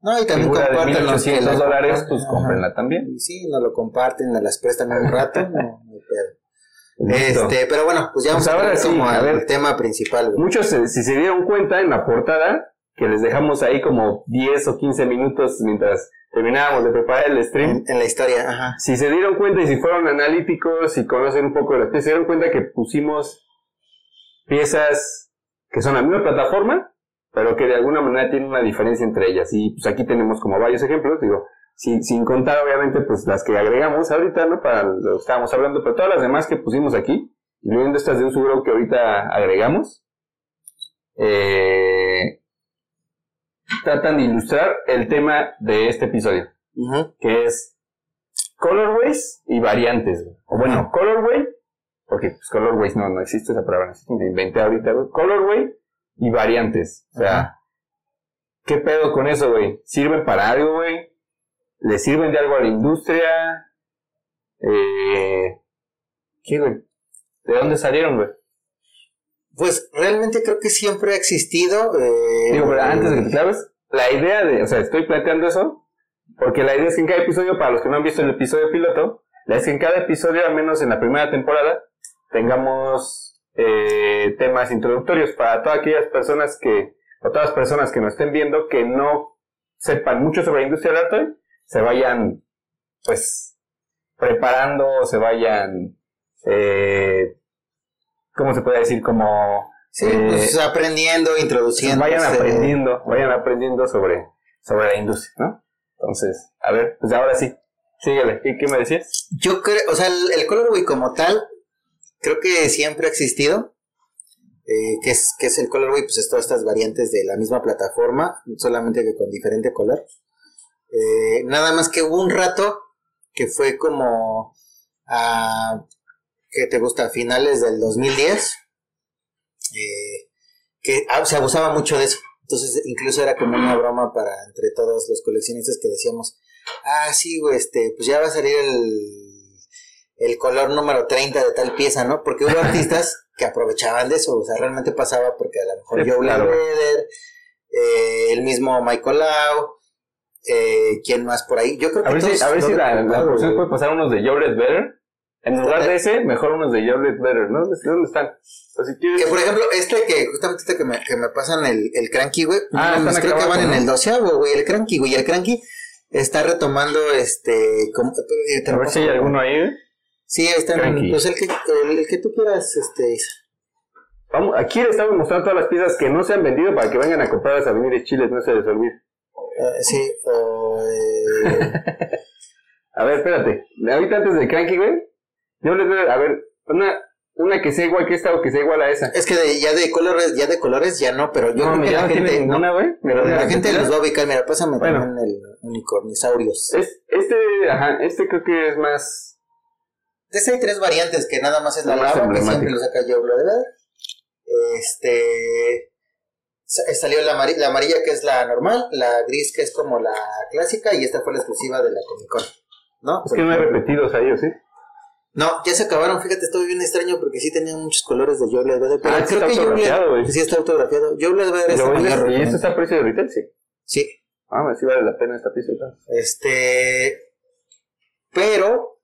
No, y también de comparten los que 1800 la dólares, pues Ajá. cómprenla también. Y sí, nos lo comparten, nos las prestan un rato, no, pedo. Este, pero bueno, pues ya vamos Pues a ahora ver sí, como a al ver. tema principal, güey. Muchos, eh, si se dieron cuenta en la portada, que les dejamos ahí como 10 o 15 minutos mientras terminábamos de preparar el stream. En, en la historia, ajá. Si se dieron cuenta y si fueron analíticos y conocen un poco de las piezas, se dieron cuenta que pusimos piezas que son la misma plataforma, pero que de alguna manera tienen una diferencia entre ellas. Y pues aquí tenemos como varios ejemplos, digo, sin, sin contar obviamente pues las que agregamos ahorita, ¿no? Para lo que estábamos hablando, pero todas las demás que pusimos aquí, incluyendo estas de un subgrupo que ahorita agregamos, eh, tratan de ilustrar el tema de este episodio que es colorways y variantes. güey. O bueno, colorway, porque pues colorways no, no existe esa palabra, me inventé ahorita, güey. Colorway y variantes. O sea. ¿qué pedo con eso, güey? ¿Sirven para algo, güey? ¿Le sirven de algo a la industria? Eh, ¿Qué, güey? ¿De dónde salieron, güey? Pues realmente creo que siempre ha existido. eh, Digo, pero antes de que te claves, la idea de, o sea, estoy planteando eso, porque la idea es que en cada episodio, para los que no han visto el episodio piloto, la idea es que en cada episodio, al menos en la primera temporada, tengamos eh, temas introductorios para todas aquellas personas que, o todas las personas que nos estén viendo, que no sepan mucho sobre la industria del arte, se vayan, pues, preparando, se vayan, eh, ¿cómo se puede decir? Como Sí, eh, pues aprendiendo, introduciendo. vayan este, aprendiendo, vayan aprendiendo sobre, sobre la industria, ¿no? Entonces, a ver, pues ahora sí, síguele, ¿qué, qué me decías? Yo creo, o sea, el, el colorway como tal, creo que siempre ha existido. Eh, que es, que es el colorway, pues es todas estas variantes de la misma plataforma, solamente que con diferente color. Eh, nada más que hubo un rato que fue como a que te gusta a finales del 2010 eh, que ah, se abusaba mucho de eso entonces incluso era como una broma para entre todos los coleccionistas que decíamos ah sí güey este pues ya va a salir el el color número 30 de tal pieza no porque hubo artistas que aprovechaban de eso o sea realmente pasaba porque a lo mejor Sí, Joe claro. Leder, eh, el mismo Michael Lau eh, ¿quién más por ahí? Yo creo que A ver si, todos a ver lo si la, producción puede pasar unos de Better. En lugar de ese, mejor unos de Jolet Better, ¿no? ¿Dónde están? O si quieres... Que por ejemplo, este que justamente este que me, que me pasan el, el cranky, güey. Ah, no, están creo que van en el doceavo, güey, el cranky, güey. El cranky está retomando este. como- eh, te A ver si hay güey. alguno ahí, ¿eh? Sí, ahí está. Cranky. Pues el que, el, el que tú quieras, este. Vamos, aquí le estamos mostrando todas las piezas que no se han vendido para que vengan a comprar a Avenidas Chiles, no se les olvide. eh, sí, eh, A ver, espérate. Ahorita antes de Cranky, güey. Yo les voy a... A ver, una, una que sea igual que esta o que sea igual a esa. es que de- ya de colores, ya de colores ya no, pero yo no, creo que mira, la no gente. no, ninguna, Mira, la gente mira. los va a ubicar. Mira, pásame Bueno. también el unicornisaurios. Es, este, ajá, este creo que es más... Este hay tres variantes, que nada más es la La lava, que siempre lo saca yo, brother. Este. sa- Salió la, amari- la amarilla, que es la normal, la gris, que es como la clásica, y esta fue la exclusiva de la Comic Con. ¿No? Es que no hay repetidos ahí, ¿o sí? No, ya se acabaron, fíjate, estuvo bien extraño porque sí tenían muchos colores de Joe Ledbetter, pero Ah, creo está que sí está autografiado. Joe Ledbetter Y, es el mayor y esto está a precio de retail, sí. Sí, Ah, sí vale la pena esta pieza. entonces. Este. Pero.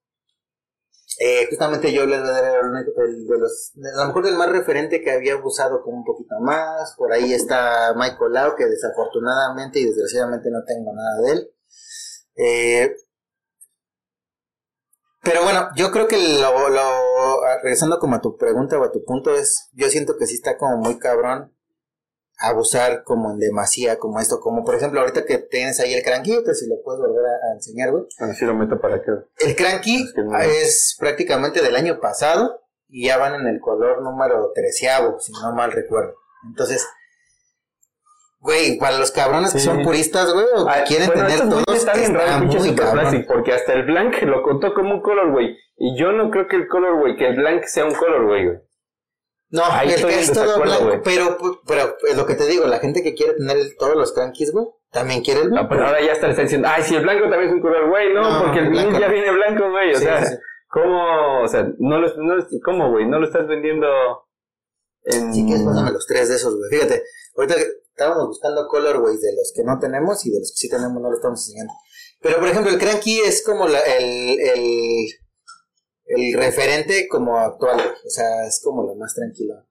eh, justamente yo les voy a dar el, el de los. A lo mejor del más referente que había abusado como un poquito más. Por ahí está Michael Lau, que desafortunadamente y desgraciadamente no tengo nada de él. Eh, pero bueno, yo creo que lo, lo- regresando como a tu pregunta o a tu punto es, yo siento que sí está como muy cabrón abusar como en demasía, como esto, como por ejemplo ahorita que tienes ahí el cranky, si lo puedes volver a, enseñar, güey. Así lo meto para que... El cranky es, prácticamente del año pasado y ya van en el color número treceavo, si no mal recuerdo. Entonces, güey, para los cabrones que son puristas, güey, o que quieren tener todos, está bien raro muy porque hasta el blank lo contó como un color, güey. Y yo no creo que el color, güey, que el blank sea un color, güey. No, Ahí el que es todo blanco, pero, pero es lo que te digo, la gente que quiere tener todos los crankies, güey, también quiere el blanco. No, pero ahora ya está, diciendo, ay, si el blanco también es un color, güey, no, porque el vinil ya viene blanco, güey, o sea, ¿cómo, o sea, no lo, no, ¿cómo, güey? No lo estás vendiendo en... Sí, que pásame los tres de esos, güey, fíjate, ahorita estábamos buscando colorways de los que no tenemos y de los que sí tenemos no lo estamos enseñando. Pero, por ejemplo, el cranky es como la, el, el el referente como actual, o sea, es como lo más tranquilo.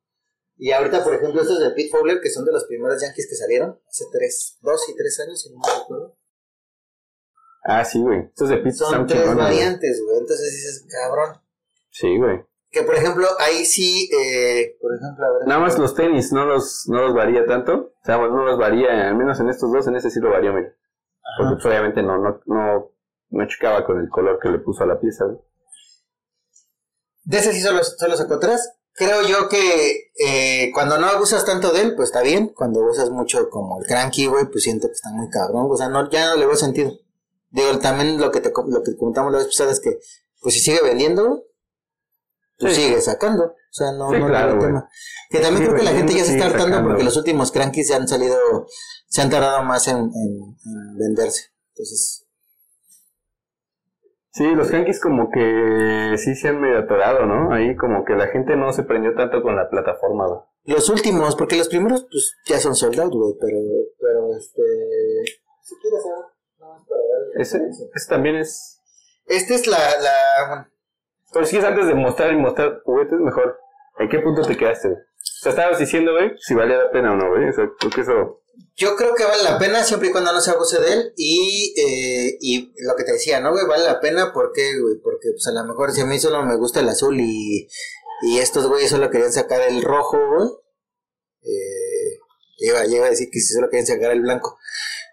Y ahorita, por ejemplo, estos de Pete Fowler, que son de los primeros Yankees que salieron, hace tres, dos y tres años, si no me acuerdo. Ah, sí, güey. Estos de Pete son tres variantes, güey. Entonces dices, cabrón. Sí, güey. Que por ejemplo, ahí sí, eh, por ejemplo, ver, Nada más los tenis no los, no los varía tanto. O sea, bueno, no los varía, al menos en estos dos, en ese sí lo varía, mira. Porque pues, obviamente no, no, no, no chocaba con el color que le puso a la pieza, güey. De ese sí solo, solo sacó tres. Creo yo que eh, cuando no abusas tanto de él, pues está bien. Cuando usas mucho como el cranky, güey, pues siento que está muy cabrón. O sea, no, ya no le veo sentido. Digo, también lo que te lo que comentamos la vez pasada es que, pues si sigue vendiendo, pues sigue sacando. O sea, no, no claro, tema. Que también creo que la gente ya se está hartando porque los últimos crankies se han salido, se han tardado más en, en venderse. Entonces, Sí, los Yankees como que sí se han medio atorado, ¿no? Ahí como que la gente no se prendió tanto con la plataforma. Los últimos, porque los primeros pues ya son soldados, güey, pero, pero este... Si quieres saber, no, para ese, ese también es... Este es la... la... Pero si es antes de mostrar y mostrar juguetes, mejor. ¿En qué punto te quedaste? O sea, estabas diciendo, güey, si valía la pena o no, güey. O sea, creo que eso yo creo que vale la pena siempre y cuando no se abuse de él. Y, eh, y lo que te decía, ¿no, güey? Vale la pena porque, güey, porque pues a lo mejor si a mí solo me gusta el azul y, y estos güeyes solo querían sacar el rojo, güey. Eh, iba, a decir que si solo querían sacar el blanco.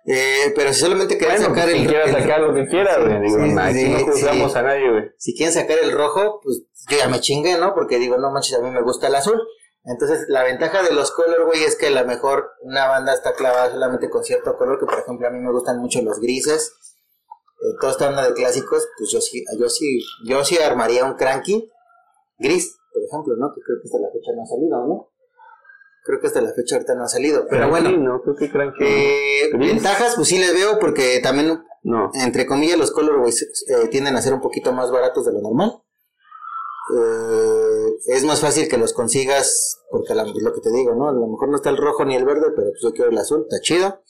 Eh, pero si solamente querían sacar pues, el rojo. Si sacar lo que quiera, güey. Digo, no juzgamos a nadie, güey. Si quieren sacar el rojo, pues yo ya me chingué, ¿no? Porque digo, no manches, a mí me gusta el azul. Entonces, la ventaja de los color, güey, es que a lo mejor una banda está clavada solamente con cierto color, que por ejemplo a mí me gustan mucho los grises. Eh, toda esta banda de clásicos, pues yo sí, yo sí, yo sí armaría un cranky gris, por ejemplo, ¿no? Que creo que hasta la fecha no ha salido, ¿no? Creo que hasta la fecha ahorita no ha salido, pero bueno. No, creo que cranky. Eh, ventajas, pues sí les veo, porque también, no. entre comillas, los color, eh, tienden a ser un poquito más baratos de lo normal. Eh, es más fácil que los consigas, porque la, lo que te digo, ¿no? A lo mejor no está el rojo ni el verde, pero pues yo quiero el azul, está chido.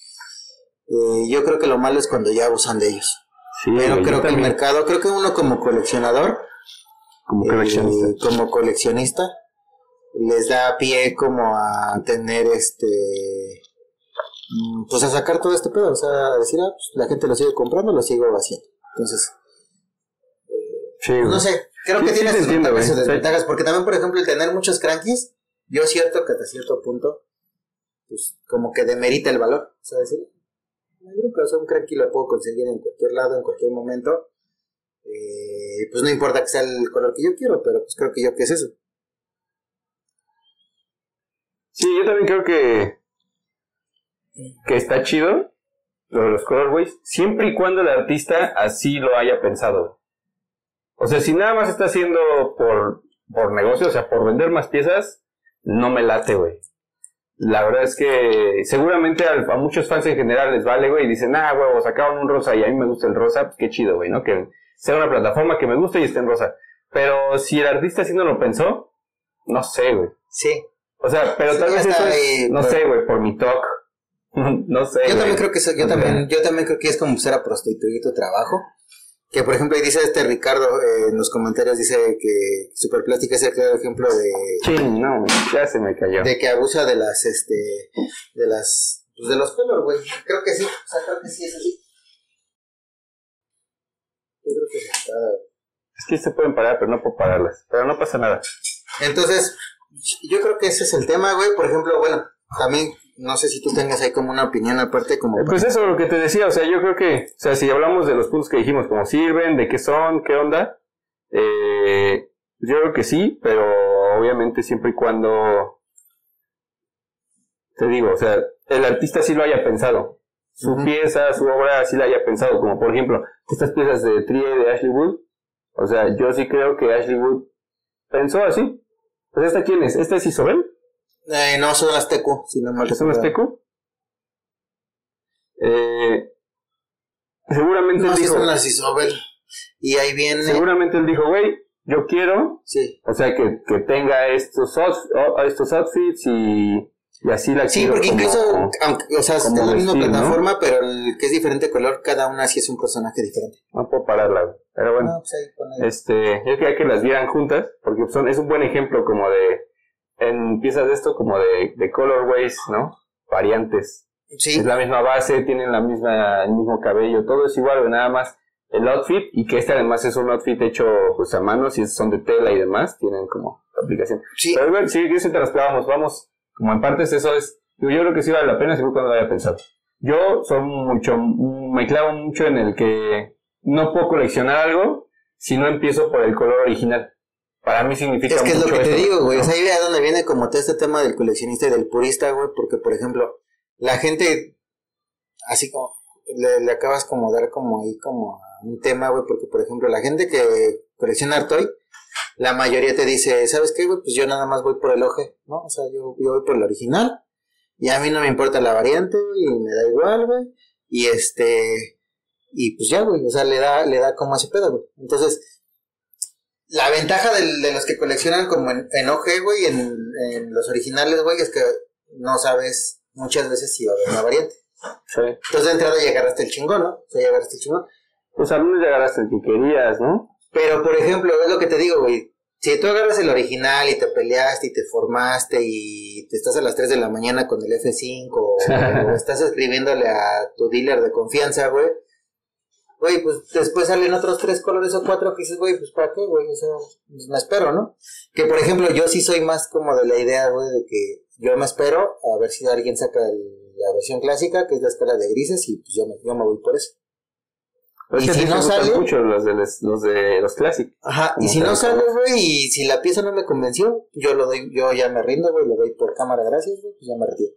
Yo creo que lo malo es cuando ya usan de ellos. pero creo que el mercado, creo que uno como coleccionador, como coleccionista, como coleccionista les da pie como a tener este mm, pues a sacar todo este pedo, o sea, a decir, ah, pues, la gente lo sigue comprando, lo sigo haciendo. Entonces, no sé, Creo que tiene sus desventajas, porque también, por ejemplo, el tener muchos crankies, yo cierto que hasta cierto punto, pues como que demerita el valor. O sea, decir, creo que un cranky lo puedo conseguir en cualquier lado, en cualquier momento. Eh, pues no importa que sea el color que yo quiero, pero pues creo que yo que es eso. Sí, yo también creo que, que está chido lo de los colorways, siempre y cuando el artista así lo haya pensado. O sea, si nada más está haciendo por, por negocio, o sea, por vender más piezas, no me late, güey. La verdad es que seguramente a, muchos fans en general les vale, güey, y dicen, ah, huevo, sacaron un rosa y a mí me gusta el rosa, pues qué chido, güey, ¿no? Que sea una plataforma que me guste y esté en rosa. Pero si el artista así no lo pensó, no sé, güey. Sí. O sea, pero tal vez eso es, no sé, güey, por mi talk. no sé. Yo también creo que yo también, yo también creo que es como ser a prostituir tu trabajo. Que por ejemplo, ahí dice este Ricardo eh, en los comentarios, dice que Superplástica es el claro ejemplo de. Sí, no, ya se me cayó. De que abusa de las, este, de las, pues de los color, güey. Creo que sí, o sea, creo que sí es así. Yo creo que está. Es que se pueden parar, pero no puedo pararlas. Pero no pasa nada. Entonces, yo creo que ese es el tema, güey. Por ejemplo, bueno, también no sé si tú tengas ahí como una opinión aparte como... Eh, Pues eso, lo que te decía, o sea, yo creo que, o sea, si hablamos de los puntos que dijimos, cómo sirven, de qué son, qué onda, eh, yo creo que sí, pero obviamente siempre y cuando, te digo, o sea, el artista sí lo haya pensado. Su pieza, su obra sí la haya pensado, como por ejemplo, estas piezas de Trie de Ashley Wood, o sea, yo sí creo que Ashley Wood pensó así. Pues esta quién es? ¿Esta es Isobel? Eh, no, son las tecu, si no mal ¿Es un recuerdo. azteco? Eh, seguramente No, él dijo, son las Isobel. Y ahí viene... seguramente él dijo, güey, yo quiero, Sí. o sea, que, que tenga estos, estos outfits y, y así la Sí, porque como- incluso, aunque, o sea, es la misma vestir, ¿no? plataforma, pero el que es diferente color, cada una sí es un personaje diferente. No puedo pararla, pero bueno. Ah, pues ahí pone- Este, yo quería que las vieran juntas, porque son, es un buen ejemplo como de, en piezas de esto, como de, de colorways, ¿no? Variantes. Sí, Es la misma base, tienen la misma, el mismo cabello, todo es igual, nada más el outfit, y que este además es un outfit hecho pues a mano, si son de tela y demás, tienen como aplicación. sí. Pero bueno, sí, eso te las clavamos, vamos, como en partes eso es, yo creo que sí vale la pena, siempre cuando lo haya pensado. Yo soy mucho, me clavo mucho en el que no puedo coleccionar algo si no empiezo por el color original. Para mí significa Es que es lo mucho que te eso, digo, güey. O sea, ahí a donde viene como todo este tema del coleccionista y del purista, güey. Porque, por ejemplo, la gente, así como, le, le acabas como dar como ahí como un tema, güey. Porque, por ejemplo, la gente que colecciona Artoy, la mayoría te dice, ¿sabes qué, güey? Pues yo nada más voy por el oje, ¿no? O sea, yo, yo voy por el original. Y a mí no me importa la variante, güey, y me da igual, güey. Y este, y pues ya, güey. O sea, le da, le da como ese pedo, güey. Entonces, la ventaja del- de los que coleccionan como en, en OG, güey, en, en los originales, güey, es que no sabes muchas veces si va a haber una variante. Sí. Entonces de entrada ya agarraste el chingón, ¿no? O sea, ya agarraste el chingón. Pues al menos llegar hasta el que querías, ¿no? Pero, por ejemplo, es lo que te digo, güey. Si tú agarras el original y te peleaste y te formaste y te estás a las 3 de la mañana con el F5 o, o estás escribiéndole a tu dealer de confianza, güey. Güey, pues después salen otros tres colores o cuatro que dices, güey, pues para qué, güey, o sea, pues me espero, ¿no? Que por ejemplo, yo sí soy más como de la idea, güey, de que yo me espero a ver si alguien saca el- la versión clásica, que es la escala de grises, y pues yo me, yo me voy por eso. Pero Y si no sale- mucho los de los, los de los clásicos. Ajá, y si no sale, güey, y si la pieza no me convenció, yo lo doy, yo ya me rindo, güey, lo doy por cámara, gracias, güey, pues ya me retiro.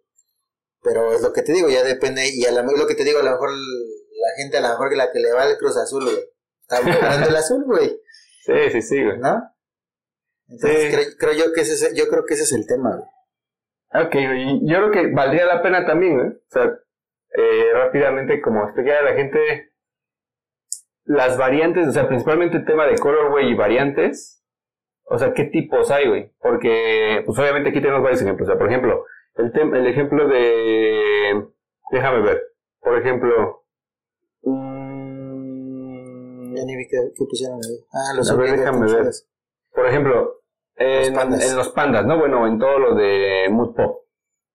Pero es lo que te digo, ya depende, y a la, lo que te digo, a lo mejor la gente, a lo mejor que la que le va al Cruz Azul, güey, está comprando el azul, güey, Sí, sí, sí, güey. ¿no? Entonces Sí. creo, creo yo que ese es, yo creo que ese es el tema, güey. Ok, güey, yo creo que valdría la pena también, ¿eh? O sea, eh, rápidamente, como explicar a la gente las variantes, o sea, principalmente el tema de colorway y variantes. O sea, ¿qué tipos hay, güey? Porque, pues obviamente aquí tenemos varios ejemplos. O sea, por ejemplo, el, tem- el ejemplo de... Déjame ver. Por ejemplo... mm, Ya ni vi que, que pusieron ahí. Ah, los A ver, déjame ver. por ejemplo, en Los pandas. en los pandas, ¿no? Bueno, en todo lo de Mood Pop,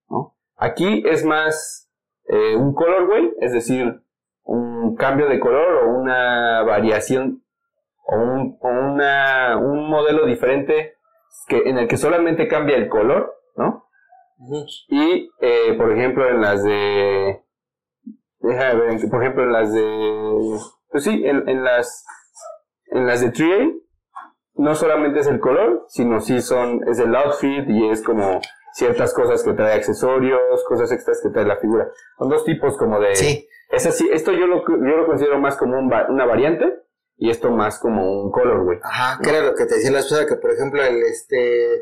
¿no? Aquí es más eh, un colorway, es decir, un cambio de color o una variación o un, o una, un modelo diferente que, en el que solamente cambia el color, ¿no? Y, eh, por ejemplo, en las de... Déjame ver, en- por ejemplo, en las de... Pues sí, en, en las... En las de 3A, no solamente es el color, sino sí son... Es el outfit y es como ciertas cosas que trae accesorios, cosas extras que trae la figura. Son dos tipos como de... Sí, Es así, esto yo lo, yo lo considero más como un va- una variante y esto más como un colorway. Ajá, que era lo que te decía la esposa, que por ejemplo, el este.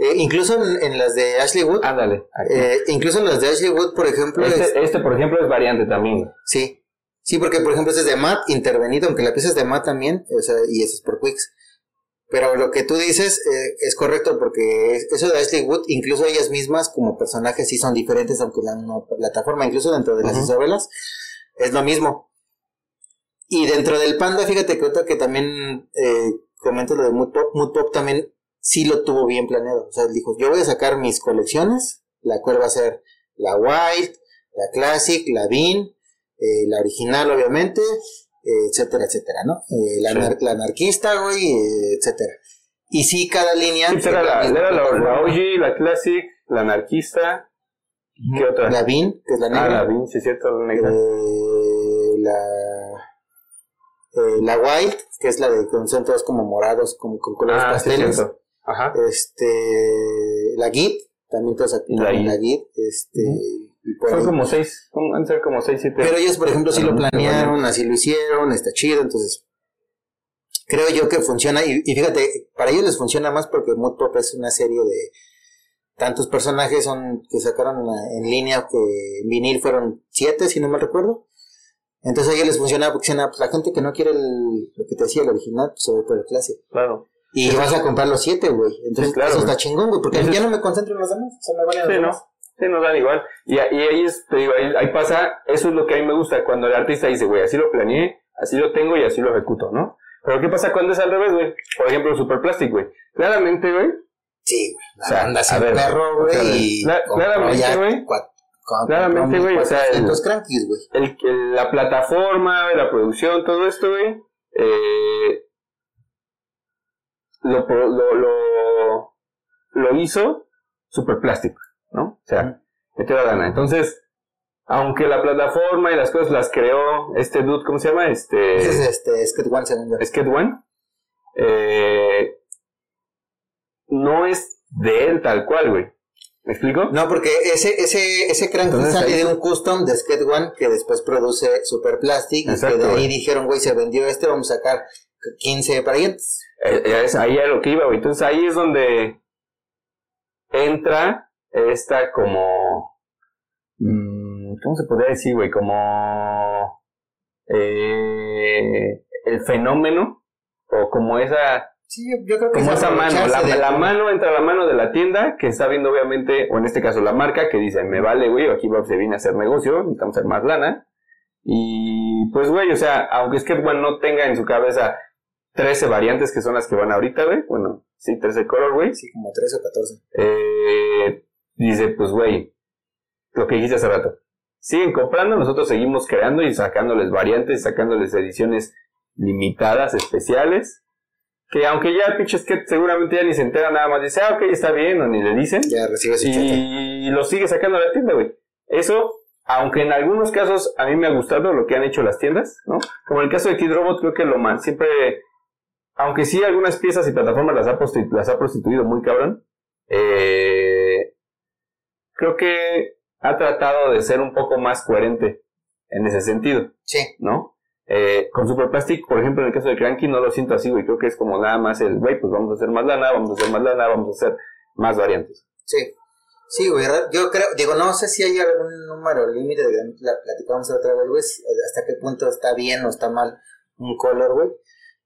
eh, incluso en, en las de Ashley Wood, Ándale. eh, incluso en las de Ashley Wood, por ejemplo, es- este, este, por ejemplo, es variante también. sí. Sí, porque por ejemplo, ese es de matte intervenido, aunque la pieza es de matte también, o sea, y ese es por Quicks. Pero lo que tú dices eh, es correcto, porque es- eso de Ashley Wood, incluso ellas mismas como personajes sí son diferentes, aunque la plataforma, incluso dentro de las. Isabelas, es lo mismo. Y dentro del Panda, fíjate que ahorita que también eh, comento lo de Mood Pop, Mood Pop también sí lo tuvo bien planeado. O sea, él dijo, yo voy a sacar mis colecciones, la cual va a ser la Wild, la Classic, la Bean, eh, la original obviamente, etcétera, etcétera, ¿no? Eh, la, Sí. anar- la anarquista, güey, eh, etcétera. Y sí, cada línea... Sí, era la, era la. OG, la Classic, la anarquista ¿Qué otra? La Bean, que es la ah, negra. la Bean, sí, es cierto, la negra. Eh, la, eh, la Wild, que es la de que son todos como morados, como con colores ah, pasteles. Ajá. este, la Git, también todos Y la la Git. Este, Son ahí. como seis, como- han ser como seis, siete. Pero ellos, por ejemplo, sí lo mucho planearon, así lo hicieron, está chido, entonces creo yo que funciona. Y, y fíjate, para ellos les funciona más porque Mood Pop es una serie de tantos personajes son que sacaron en, línea, que en vinil fueron siete, si no me recuerdo. Entonces a ellos les funciona porque dicen, ah, pues la gente que no quiere el, lo que te decía, el original, pues se va por el clásico. Claro. Y Sí. vas a comprar los siete, güey. Entonces Sí, claro, eso güey. está chingón, güey, porque ya no me concentro en los demás, o sea, me valen los Sí, ¿no? Sí, nos dan igual. Y, ahí, es, te digo, ahí, ahí pasa, eso es lo que a mí me gusta, cuando el artista dice, güey, así lo planeé, así lo tengo y así lo ejecuto, ¿no? Pero ¿qué pasa cuando es al revés, güey? Por ejemplo, Super Plastic, güey. Claramente, güey, Sí. La O sea, banda a sin ver, perro, güey. y compró claramente, güey. Claramente, güey, o sea, el- 400 crankies, el, el- la plataforma, la producción, todo esto, güey, eh, lo, lo, lo, lo hizo Super Plastic, ¿no? O sea, metió la gana. Entonces, aunque la plataforma y las cosas las creó este dude, ¿cómo se llama? Este... Ese es este, Skate One, según yo. Skate One, eh, no es de él tal cual, güey. ¿Me explico? No, porque ese, ese, ese cranky Entonces, sale ahí- de un custom de Skate One que después produce Super Plastic. Y Exacto, que de ahí güey. dijeron, güey, se vendió este, vamos a sacar 15 parientes. Eh, es ahí a lo que iba, güey. Entonces ahí es donde entra esta como... mm, ¿Cómo se podría decir, güey? Como... eh, el fenómeno o como esa Sí, yo, yo creo que como es esa mano, la, de- la mano entra la mano de la tienda que está viendo obviamente, o en este caso la marca, que dice, me vale, güey, aquí se viene a hacer negocio, necesitamos hacer más lana. Y pues, güey, o sea, aunque Skate One no tenga en su cabeza 13 variantes que son las que van ahorita, güey, bueno, sí, 13 colorways, Sí, como 13 o 14. eh, dice, pues, güey, lo que dijiste hace rato, siguen comprando, nosotros seguimos creando y sacándoles variantes, sacándoles ediciones limitadas, especiales, que aunque ya el pinche skate seguramente ya ni se entera nada más, dice, ah, ok, está bien, o ni le dicen, Ya recibe su y lo sigue sacando a la tienda, güey. Eso, aunque en algunos casos a mí me ha gustado lo que han hecho las tiendas, ¿no? Como en el caso de Kid Robot, creo que lo man, siempre, aunque sí algunas piezas y plataformas las ha, las ha prostituido muy cabrón, eh, creo que ha tratado de ser un poco más coherente en ese sentido, Sí, ¿no? Eh, con Super Plastic, por ejemplo, en el caso de Cranky, no lo siento así, güey. Creo que es como nada más el, güey, pues vamos a hacer más lana, vamos a hacer más lana, vamos a hacer más variantes. sí. Sí, güey, yo creo, digo, no sé si hay algún número límite, la platicamos otra vez, güey, hasta qué punto está bien o está mal un color, güey.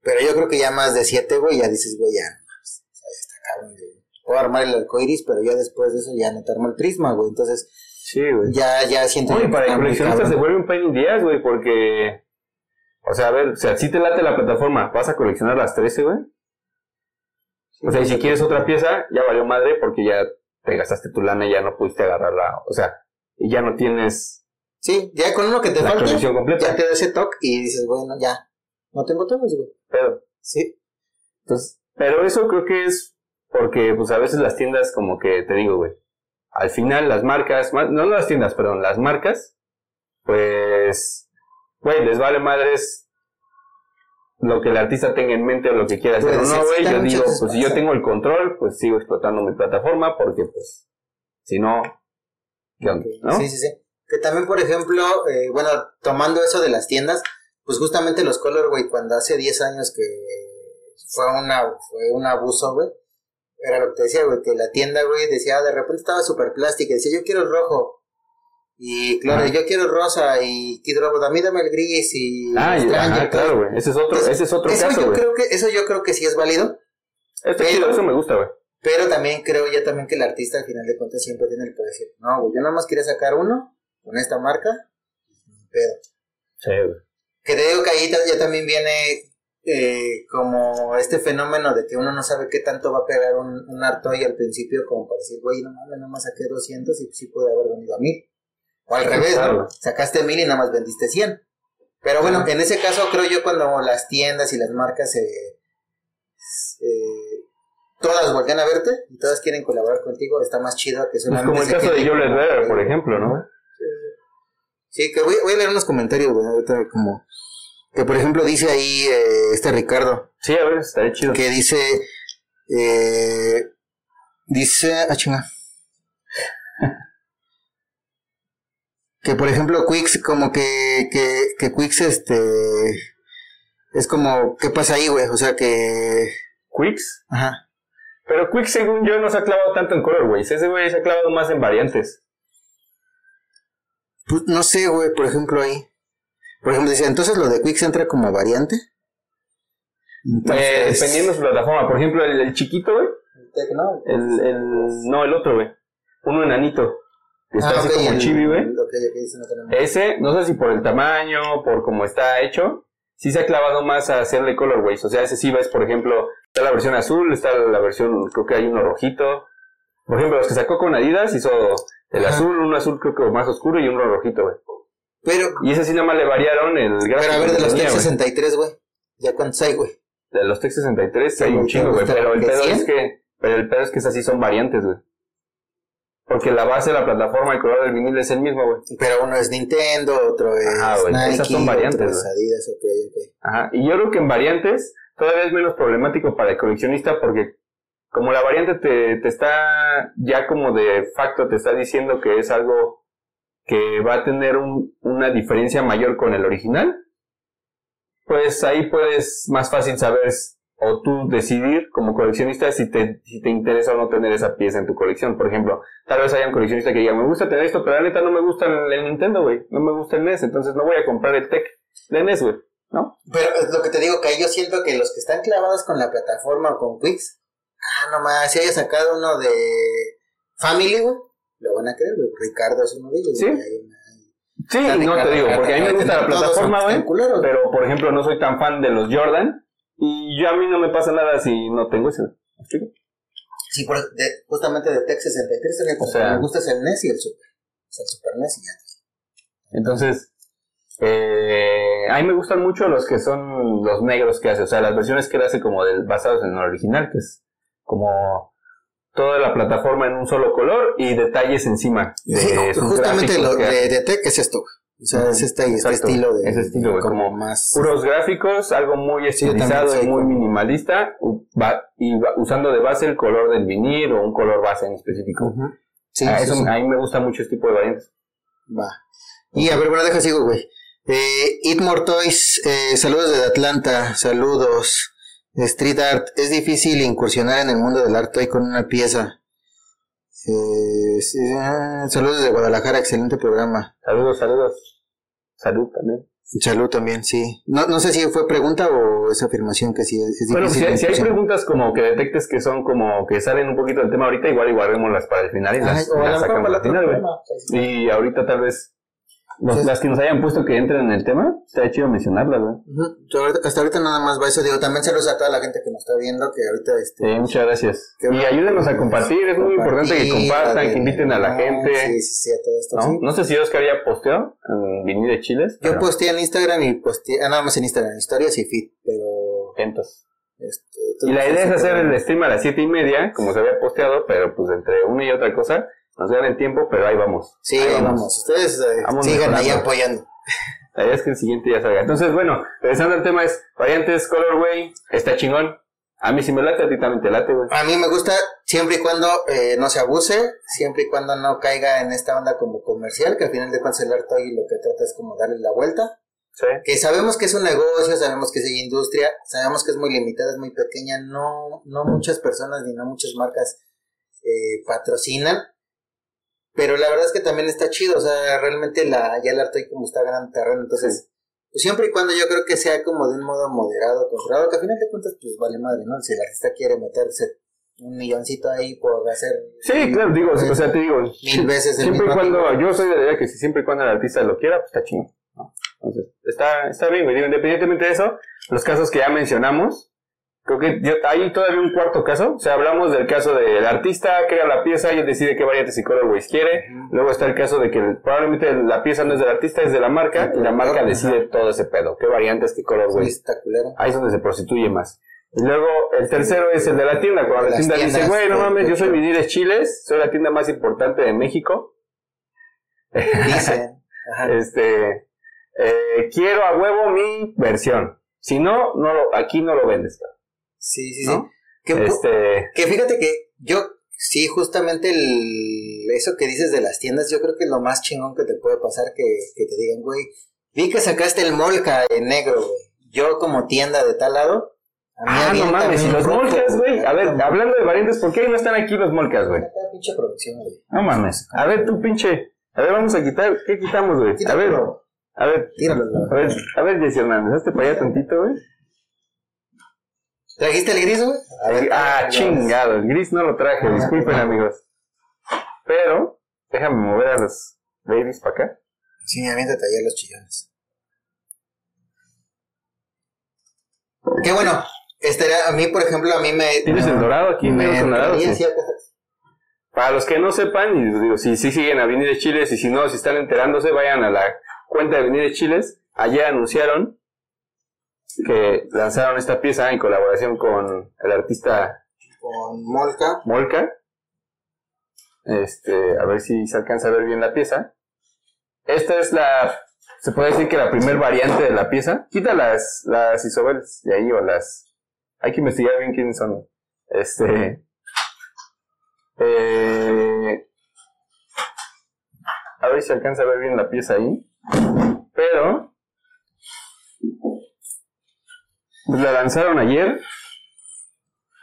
Pero yo creo que ya más de 7, güey, ya dices, güey, ya, no o sea, ya está cabrón, güey. Puedo armar el arcoiris, pero ya después de eso ya no te armo el prisma, güey. Entonces, Sí, güey. ya, ya siento Oye, para el coleccionista se vuelve un pain in the ass, güey, porque... O sea, a ver, o sea, si te late la plataforma, ¿vas a coleccionar las 13, güey? O sea, y si quieres otra pieza, ya valió madre porque ya te gastaste tu lana y ya no pudiste agarrarla. O sea, y ya no tienes Sí, ya con uno que te la falte, colección completa. ya te da ese toque y dices, bueno, ya, no tengo todos, güey. Pero, Sí, entonces, pero eso creo que es porque, pues, a veces las tiendas, como que, te digo, güey, al final las marcas, ma- no las tiendas, perdón, las marcas, pues, güey, les vale madres lo que el artista tenga en mente o lo que quiera hacer. Pues, o no, güey, yo digo, pues, si yo tengo el control, pues sigo explotando mi plataforma porque, pues, si no, ¿qué onda? ¿No? Sí, sí, sí. Que también, por ejemplo, eh, bueno, tomando eso de las tiendas, pues justamente los Colorway, cuando hace 10 años que fue, una, fue un abuso, güey, era lo que te decía, güey, que la tienda, güey, decía, "Ah, de repente estaba súper plástica, decía, yo quiero el rojo. Y claro, yo quiero el rosa y Kid Robot, a mí dame el gris y Ah, y- ajá, claro, güey. Ese es otro, ese es otro eso caso, yo creo que Eso yo creo que sí es válido, Este pero- chido, eso me gusta, güey. pero también creo yo también que el artista al final de cuentas siempre tiene el poder decir, no, güey, yo nada más quería sacar uno con esta marca, pero Sí, güey. que te digo que ahí ya también viene eh, como este fenómeno de que uno no sabe qué tanto va a pegar un, un Artoy al principio como para decir, güey, no mames, nada más saqué 200 y sí puede haber venido a 1000. O al revés. ¿no? Sacaste 1000 y nada más vendiste 100. Pero bueno, en ese caso creo yo cuando las tiendas y las marcas se- todas voltean a verte y todas quieren colaborar contigo, está más chido que Pues solamente como el caso de como- Vedder, por ejemplo, ¿no? Sí, que voy, voy a leer unos comentarios, güey, ahorita como... Que por ejemplo dice ahí eh, este Ricardo, Sí, a ver, estaría chido. que dice... Eh, dice... Ah, chinga. Que por ejemplo Quicks, como que, que, que Quicks este... Es como, ¿qué pasa ahí, güey? O sea que... Quicks. Ajá. Pero Quick, según yo, no se ha clavado tanto en colorways. Ese güey se ha clavado más en variantes. Pues no sé, güey, por ejemplo ahí. Por ejemplo, dice, entonces lo de Quicks entra como variante. Eh, dependiendo de su plataforma. Por ejemplo, el, el chiquito, güey. Tecno. El, el, no, el otro, güey. Uno enanito. Que está Ah, así como el- chibi, güey. ese no. Ese, no sé si por el tamaño, por cómo está hecho, sí se ha clavado más a hacerle colorways. O sea, ese sí ves, por ejemplo, está la versión azul, está la versión, creo que hay uno rojito. Por ejemplo, los que sacó con Adidas hizo el Ajá. azul, uno azul creo que más oscuro y uno rojito, güey. Pero, Y ese sí nada más le variaron el gráfico. pero a ver, de los tenía, Tech güey. 63, güey. ¿Ya cuántos hay, güey? De los Tech 63 Sí, hay un chingo, güey. ¿te Pero el pedo ¿De es que, pero el pedo es que esas sí son variantes, güey. Porque la base, la plataforma, el color del vinil es el mismo, güey. Pero uno es Nintendo, otro es Ajá, güey, Nike, esas son variantes, otro es. Adidas. Ajá. Y yo creo que en variantes todavía es menos problemático para el coleccionista porque como la variante te, te está ya como de facto te está diciendo que es algo que va a tener un- una diferencia mayor con el original, pues ahí puedes más fácil saber o tú decidir como coleccionista si te, si te interesa o no tener esa pieza en tu colección. Por ejemplo, tal vez haya un coleccionista que diga, me gusta tener esto, pero la neta no me gusta el, Nintendo, güey. No me gusta el NES, entonces no voy a comprar el Tech de NES, güey. ¿No? Pero es lo que te digo, que yo siento que los que están clavados con la plataforma o con Quicks, ah, nomás, si haya sacado uno de Family, güey, lo van a creer, güey. Ricardo es uno de ellos. Sí. güey, hay una- Sí, Está no Ricardo, te digo, porque a mí me gusta la plataforma, güey. Pero, por ejemplo, no soy tan fan de los Jordan. Y yo a mí no me pasa nada si no tengo ese. ¿Me explico? Sí, por, de- justamente de Tech 63, el único O sea- me gusta es el NES y el Super. Es el Super NES y ya. Entonces, eh, a mí me gustan mucho los que son los negros que hace. O sea, las versiones que él hace como del, basados en el original, que es como toda la plataforma en un solo color y detalles encima. De Sí, justamente lo de, de Tech es esto. O sea, es este, este estilo de. ese estilo, güey, como, como más. puros gráficos, algo muy estilizado y muy como- minimalista, va- y va- usando de base el color del vinil o un color base en específico. Sí, Ah, sí, eso, sí. A mí me gusta mucho este tipo de variantes. Va. Y a ver, bueno, deja sigo, güey. Eh, Eat More Toys, eh, saludos desde Atlanta, saludos. Street Art, es difícil incursionar en el mundo del arte toy con una pieza. Eh, sí, ah, saludos desde Guadalajara, excelente programa. Saludos, saludos. Salud también. Salud también, sí. No, no sé si fue pregunta o es afirmación que sí es, es Bueno, difícil. si, si hay preguntas como que detectes que son como que salen un poquito del tema ahorita, igual y guardémoslas para el final y las, Ay, las sacamos al final, güey. sí. Y ahorita tal vez los- las que nos hayan puesto que entren en el tema, estaría chido mencionarlas, Hasta ahorita nada más va eso. Digo, también saludos a toda la gente que nos está viendo, que ahorita este, Sí, muchas gracias. Y ayúdenos a compartir, es muy importante que compartan, que inviten a la gente. Sí, sí, sí, a todo esto. ¿no? sí. no sé si Oscar ya posteó en Vinil de Chiles. Yo pero posteé en Instagram y posteé, ah, nada más en Instagram, historias y feed, pero... atentos. Este, Y la idea es hacer el el stream a las siete y media, como se había posteado, pero pues entre una y otra cosa nos dan el tiempo, pero ahí vamos. Sí, Ahí vamos. Ustedes eh, Vamos sigan ahí apoyando. La idea es que el siguiente ya salga. Entonces, bueno, regresando al tema es variantes, colorway, está chingón. A mí sí me late, a ti también te late, güey. A mí me gusta siempre y cuando eh, no se abuse, siempre y cuando no caiga en esta onda como comercial, que al final de cuentas el arte hoy lo que trata es como darle la vuelta. Sí. Que sabemos que es un negocio, sabemos que es industria, sabemos que es muy limitada, es muy pequeña, no, no muchas personas ni no muchas marcas eh, patrocinan. Pero la verdad es que también está chido, o sea, realmente la, ya el arte como está gran terreno, entonces, pues siempre y cuando yo creo que sea como de un modo moderado, controlado, que al final de cuentas, pues vale madre, ¿no? Si el artista quiere meterse un milloncito ahí por hacer... Sí, claro, digo, o sea, te digo, Mil veces el siempre y cuando, yo soy de la idea que si siempre y cuando el artista lo quiera, pues está chingón. ¿no? Entonces, está, está bien, güey. Digo, independientemente de eso, los casos que ya mencionamos, creo que yo- hay todavía un cuarto caso. O sea, hablamos del caso del artista, crea la pieza y él decide qué variantes y colorways quiere. Luego está el caso de que probablemente la pieza no es del artista, es de la marca, y la marca decide todo ese pedo. ¿Qué variantes, culero. Ahí es donde se prostituye más. Y luego el tercero es el de la tienda, cuando la tienda dice, güey, no mames, yo soy Vidires Chiles, soy la tienda más importante de México. Dicen. Este, eh, quiero a huevo mi versión. Si no, no lo- aquí no lo vendes. Sí, sí, sí. Que, Este, que fíjate que yo, sí, justamente el, eso que dices de las tiendas, yo creo que es lo más chingón que te puede pasar que, que te digan, güey, vi que sacaste el molca en negro, güey. Yo como tienda de tal lado, a mí ah, no mames, y los molcas, güey. A ver, hablando de variantes, ¿por qué no están aquí los molcas, güey? pinche producción, güey. No mames. A ver, tú pinche. A ver, vamos a quitar. ¿Qué quitamos, güey? A ver, a ver. tíralo. A ver, a ver, Jesse Hernández, hazte para allá tantito, güey. ¿Trajiste el gris, güey? A ver, Ah, chingado, el gris no lo traje, disculpen amigos. Pero, déjame mover a los babies para acá. Sí, aviéntate allá los chillones. Qué bueno. Este era, a mí, por ejemplo, a mí me... ¿Tienes el dorado aquí? Me ¿Negro con dorado? Sí. sí. Para los que no sepan, y digo, si sí siguen a Avenida Chiles y si no, si están enterándose, vayan a la cuenta de Avenida Chiles. Ayer anunciaron que lanzaron esta pieza en colaboración con el artista Con molca. Molca. Este, a ver si se alcanza a ver bien la pieza. Esta es la, se puede decir que la primer variante de la pieza. Quita las, las isobeles de ahí o las, hay que investigar bien quiénes son. Este, eh, a ver si se alcanza a ver bien la pieza ahí. Pero, pues la lanzaron ayer.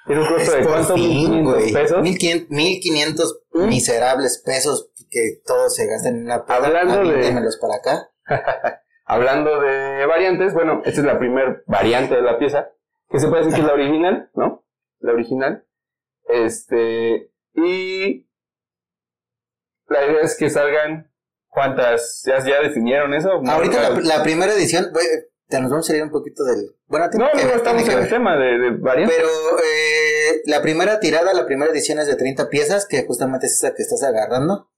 Tiene un costo de Es cuánto? fin, 1500 güey. pesos. 1500 1500 ¿Mm? miserables pesos que todos se gastan en una peda. Hablando de- para acá. Hablando de variantes, bueno, esta es la primera variante de la pieza, que se puede decir que es la original, ¿no? La original. Este, y la idea es que salgan cuántas, ya, ya definieron eso. Ahorita la, la primera edición, nos vamos a salir un poquito del... Bueno, No, que no, estamos en el tema de, de variantes. Pero eh, la primera tirada, la primera edición es de 30 piezas, que justamente es esa que estás agarrando.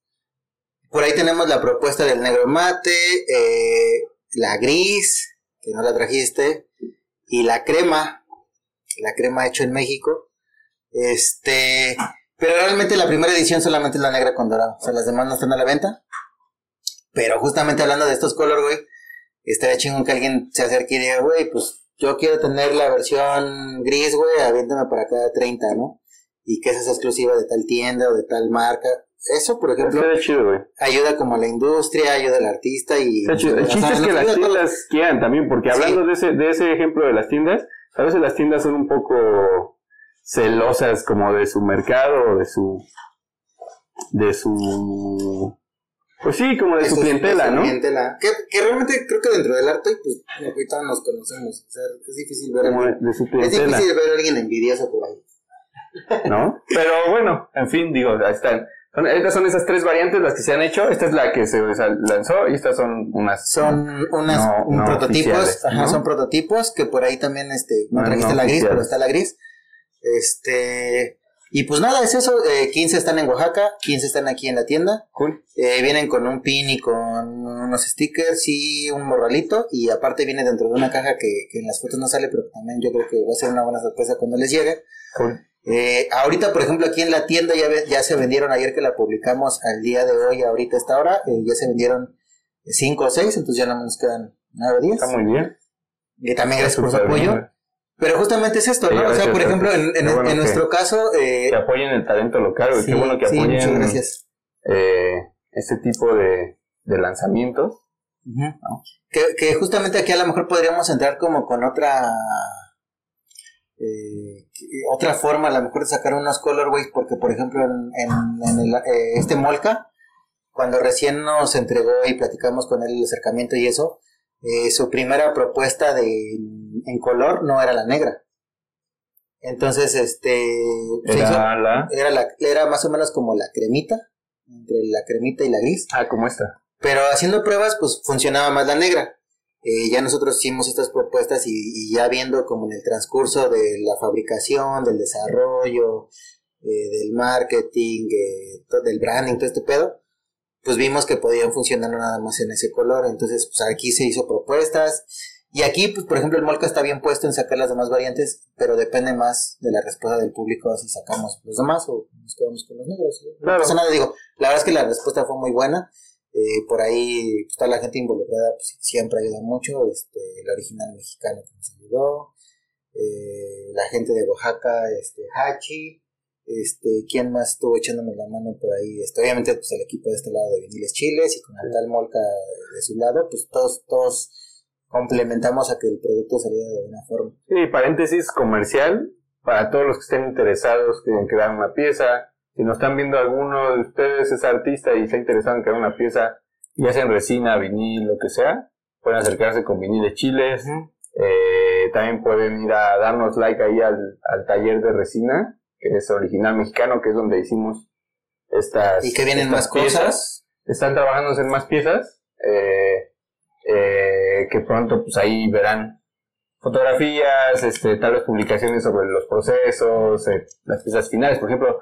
Por ahí tenemos la propuesta del negro mate, eh, la gris, que no la trajiste, y la crema, la crema hecho en México. Este, pero realmente la primera edición solamente es la negra con dorado, o sea, las demás no están a la venta. Pero justamente hablando de estos color, güey, estaría chingón que alguien se acerque y diga, güey, pues yo quiero tener la versión gris, güey, aviéntame para cada 30, ¿no? Y que esa es exclusiva de tal tienda o de tal marca. Eso, por ejemplo, chido, ayuda como a la industria, ayuda al artista y... Está chido. El o sea, chiste es que las tiendas quieran también, porque Sí. hablando de ese, de ese ejemplo de las tiendas, a veces las tiendas son un poco celosas como de su mercado, de su, de su, pues sí, como de su clientela, ¿no? clientela. Que, que realmente creo que dentro del arte, pues, ahorita nos conocemos. O sea, es difícil ver a Como alguien, de su es difícil ver a alguien envidioso por ahí. ¿no? Pero bueno, en fin, digo, ahí están. Son- estas son esas tres variantes las que se han hecho. Esta es la que se lanzó y estas son unas. Son unas No, un no prototipos, ajá, ¿no? son prototipos que por ahí también, este, no trajiste la gris, pero está la gris. Este, y pues nada, es eso, eh, 15 están en Oaxaca, 15 están aquí en la tienda. Cool. Eh, vienen con un pin y con unos stickers y un morralito. Y aparte viene dentro de una caja que, que en las fotos no sale, pero también yo creo que va a ser una buena sorpresa cuando les llegue. Cool. Eh, ahorita, por ejemplo, aquí en la tienda ya, ve- ya se vendieron, ayer que la publicamos al día de hoy, ahorita a esta hora, eh, ya se vendieron 5 o 6, entonces ya no nos quedan 9 o 10. Está muy bien. Y también gracias por su bien, apoyo. Pero justamente es esto, Sí, ¿no? O sea, por ejemplo, en, en- bueno nuestro caso... Eh, Que apoyen el talento local, güey. Qué sí, bueno que sí, apoyen gracias. eh, este tipo de, de lanzamientos. Que, que justamente aquí a lo mejor podríamos entrar como con otra eh, otra forma a lo mejor de sacar unos colorways porque por ejemplo en, en- en el, eh, este Molca cuando recién nos entregó y platicamos con él el acercamiento y eso eh, su primera propuesta de en color no era la negra entonces este hizo- Era la. era la era más o menos como la cremita entre la cremita y la gris Ah, como esta. pero haciendo pruebas, pues funcionaba más la negra. Eh, ya nosotros hicimos estas propuestas y, y ya viendo como en el transcurso de la fabricación, del desarrollo, eh, del marketing, eh, to- del branding, todo este pedo, pues vimos que podían funcionar nada más en ese color. Entonces, pues aquí se hizo propuestas Y aquí, pues, por ejemplo, el Molca está bien puesto en sacar las demás variantes, pero depende más de la respuesta del público si sacamos los demás o nos quedamos con los negros. No pasa nada, digo, la verdad es que la respuesta fue muy buena. Eh, por ahí, pues, toda la gente involucrada pues, siempre ayuda mucho. Este, el original mexicano que nos ayudó. Eh, la gente de Oaxaca, este, Hachi. Este, ¿quién más estuvo echándome la mano por ahí? Este, obviamente, pues el equipo de este lado de Viniles Chiles y con el tal Molca de su lado, pues todos, todos complementamos a que el producto saliera de buena forma. Sí, paréntesis comercial, para todos los que estén interesados en crear una pieza, si nos están viendo alguno de ustedes es artista y está interesado en crear una pieza, ya sea en resina, vinil, lo que sea, pueden acercarse con vinil de chiles. Eh, también pueden ir a darnos like ahí al, taller de resina, que es original mexicano, que es donde hicimos estas. Y que vienen más cosas. Están trabajando en más piezas. Eh, eh, que pronto pues ahí verán fotografías, este, tal vez publicaciones sobre los procesos, eh, las piezas finales. Por ejemplo,